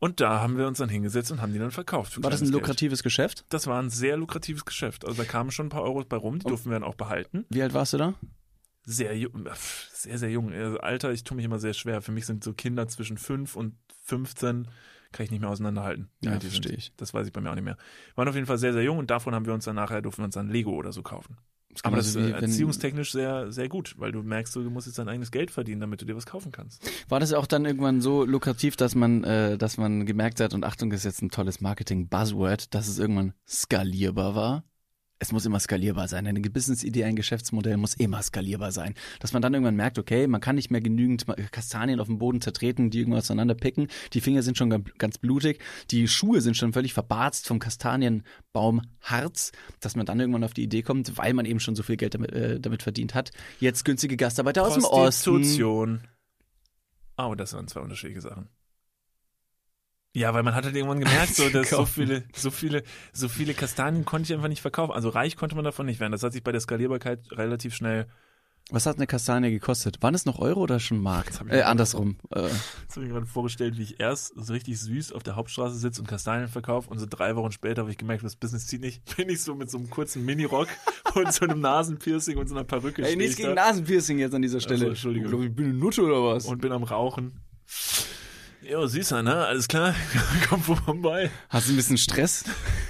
Und da haben wir uns dann hingesetzt und haben die dann verkauft. War das ein kleines Geld. lukratives Geschäft? Das war ein sehr lukratives Geschäft. Also da kamen schon ein paar Euros bei rum, die durften wir dann auch behalten. Wie alt warst du da? Sehr jung, äh, sehr, sehr jung. Also Alter, ich tue mich immer sehr schwer. Für mich sind so Kinder zwischen 5 und 15, kann ich nicht mehr auseinanderhalten. Ja, sind. verstehe ich. Das weiß ich bei mir auch nicht mehr. Waren auf jeden Fall sehr, sehr jung und davon haben wir uns dann nachher, durften wir uns dann Lego oder so kaufen. Das Aber das ist wenn- erziehungstechnisch sehr, sehr gut, weil du merkst, du musst jetzt dein eigenes Geld verdienen, damit du dir was kaufen kannst. War das auch dann irgendwann so lukrativ, dass man, äh, dass man gemerkt hat, und Achtung, das ist jetzt ein tolles Marketing-Buzzword, dass es irgendwann skalierbar war? Es muss immer skalierbar sein. Eine Business-Idee, ein Geschäftsmodell muss immer skalierbar sein. Dass man dann irgendwann merkt, okay, man kann nicht mehr genügend Kastanien auf dem Boden zertreten, die irgendwas auseinander picken. Die Finger sind schon ganz- ganz blutig. Die Schuhe sind schon völlig verbarzt vom Kastanienbaumharz. Dass man dann irgendwann auf die Idee kommt, weil man eben schon so viel Geld damit, äh, damit verdient hat, jetzt günstige Gastarbeiter aus dem Osten. Prostitution. Oh, das waren zwei unterschiedliche Sachen. Ja, weil man hat halt irgendwann gemerkt, so, dass so viele, so viele, so viele Kastanien konnte ich einfach nicht verkaufen. Also reich konnte man davon nicht werden. Das hat sich bei der Skalierbarkeit relativ schnell, Was hat eine Kastanie gekostet? Waren es noch Euro oder schon Mark? Äh, andersrum. Äh, das habe ich mir gerade vorgestellt, wie ich erst so richtig süß auf der Hauptstraße sitze und Kastanien verkaufe und so drei Wochen später habe ich gemerkt, das Business zieht nicht, bin ich so mit so einem kurzen Minirock und so einem Nasenpiercing und so einer Perücke ey, nichts ich gegen da Nasenpiercing jetzt an dieser Stelle. Also, Entschuldigung. Ich, glaub, ich bin eine Nutte oder was? und bin am Rauchen. Jo, süßer, ne? Alles klar? Komm vorbei. Hast du ein bisschen Stress?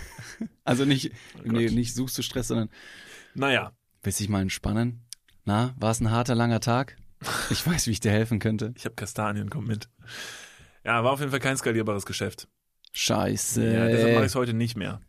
also nicht, Oh nee, nicht suchst du Stress, sondern Naja, willst dich mal entspannen? Na, war es ein harter, langer Tag? Ich weiß, wie ich dir helfen könnte. Ich habe Kastanien, komm mit. Ja, war auf jeden Fall kein skalierbares Geschäft. Scheiße. Ja, deshalb mache ich es heute nicht mehr.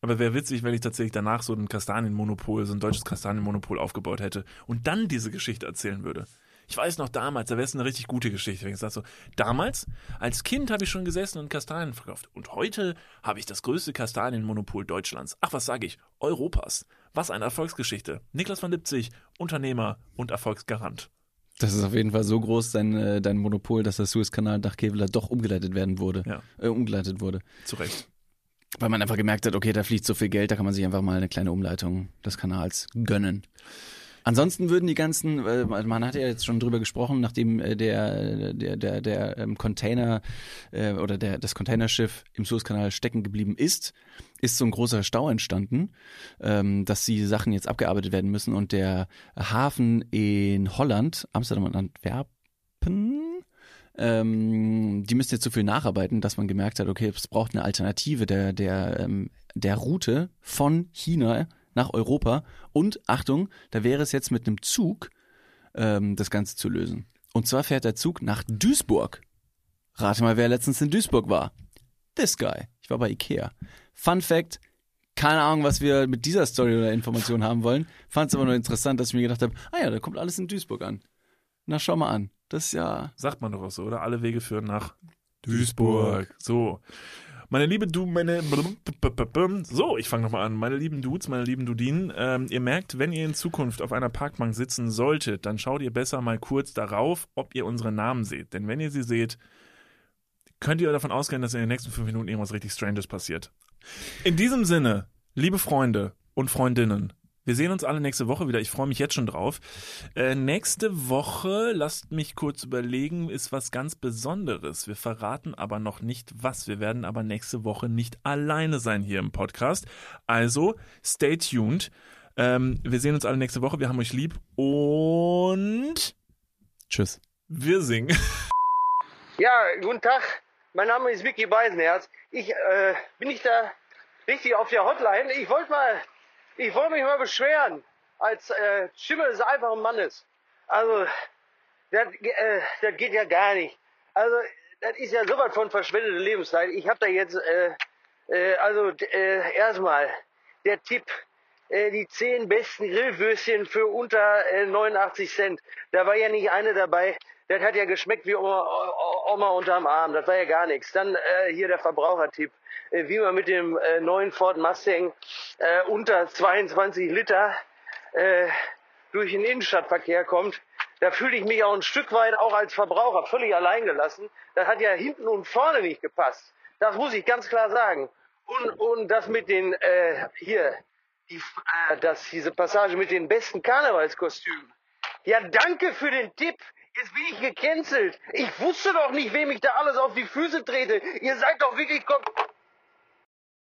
Aber wäre witzig, wenn ich tatsächlich danach so ein Kastanienmonopol, so ein deutsches Kastanienmonopol aufgebaut hätte und dann diese Geschichte erzählen würde. Ich weiß noch damals, da wäre es eine richtig gute Geschichte, wenn ich sage so, damals, als Kind habe ich schon gesessen und Kastanien verkauft. Und heute habe ich das größte Kastanienmonopol Deutschlands. Ach, was sage ich? Europas. Was eine Erfolgsgeschichte. Niklas van Lipzig, Unternehmer und Erfolgsgarant. Das ist auf jeden Fall so groß, dein, äh, dein Monopol, dass der Suezkanal nach Kevlar doch umgeleitet werden wurde. Ja. Äh, umgeleitet wurde. Zu Recht. Weil man einfach gemerkt hat, okay, da fließt so viel Geld, da kann man sich einfach mal eine kleine Umleitung des Kanals gönnen. Ansonsten würden die ganzen, äh, man hat ja jetzt schon drüber gesprochen, nachdem äh, der der der der ähm, Container äh, oder der das Containerschiff im Suezkanal stecken geblieben ist, ist so ein großer Stau entstanden, ähm, dass die Sachen jetzt abgearbeitet werden müssen. Und der Hafen in Holland, Amsterdam und Antwerpen ähm, die müssen jetzt so viel nacharbeiten, dass man gemerkt hat, okay, es braucht eine Alternative der, der, ähm, der Route von China nach Europa. Und Achtung, da wäre es jetzt mit einem Zug, ähm, das Ganze zu lösen. Und zwar fährt der Zug nach Duisburg. Rate mal, wer letztens in Duisburg war. This guy. Ich war bei Ikea. Fun Fact, keine Ahnung, was wir mit dieser Story oder Information haben wollen. Fand es aber nur interessant, dass ich mir gedacht habe, ah ja, da kommt alles in Duisburg an. Na, schau mal an. Das ist ja. Sagt man doch auch so, oder? Alle Wege führen nach Duisburg. So. Meine liebe Du, meine. So, ich fange nochmal an. Meine lieben Dudes, meine lieben Dudinen, ähm, ihr merkt, wenn ihr in Zukunft auf einer Parkbank sitzen solltet, dann schaut ihr besser mal kurz darauf, ob ihr unsere Namen seht. Denn wenn ihr sie seht, könnt ihr davon ausgehen, dass in den nächsten fünf Minuten irgendwas richtig Stranges passiert. In diesem Sinne, liebe Freunde und Freundinnen, wir sehen uns alle nächste Woche wieder. Ich freue mich jetzt schon drauf. Äh, nächste Woche, lasst mich kurz überlegen, ist was ganz Besonderes. Wir verraten aber noch nicht was. Wir werden aber nächste Woche nicht alleine sein hier im Podcast. Also, stay tuned. Ähm, wir sehen uns alle nächste Woche. Wir haben euch lieb und Tschüss. wir singen. Ja, guten Tag. Mein Name ist Vicky Beisenherz. Ich äh, bin nicht da richtig auf der Hotline. Ich wollte mal, ich wollte mich mal beschweren als äh, Stimme des einfachen Mannes. Also, das, äh, das geht ja gar nicht. Also, das ist ja sowas von verschwendete Lebenszeit. Ich habe da jetzt, äh, äh, also äh, erstmal der Tipp, äh, die zehn besten Grillwürstchen für unter äh, 89 Cent. Da war ja nicht eine dabei. Das hat ja geschmeckt wie Oma, Oma unterm Arm. Das war ja gar nichts. Dann äh, hier der Verbrauchertipp, äh, wie man mit dem äh, neuen Ford Mustang äh, unter 22 Liter äh, durch den Innenstadtverkehr kommt. Da fühle ich mich auch ein Stück weit auch als Verbraucher völlig alleingelassen. Das hat ja hinten und vorne nicht gepasst. Das muss ich ganz klar sagen. Und, und das mit den äh, hier, die, äh, das, diese Passage mit den besten Karnevalskostümen. Ja, danke für den Tipp. Jetzt bin ich gecancelt. Ich wusste doch nicht, wem ich da alles auf die Füße trete. Ihr seid doch wirklich kom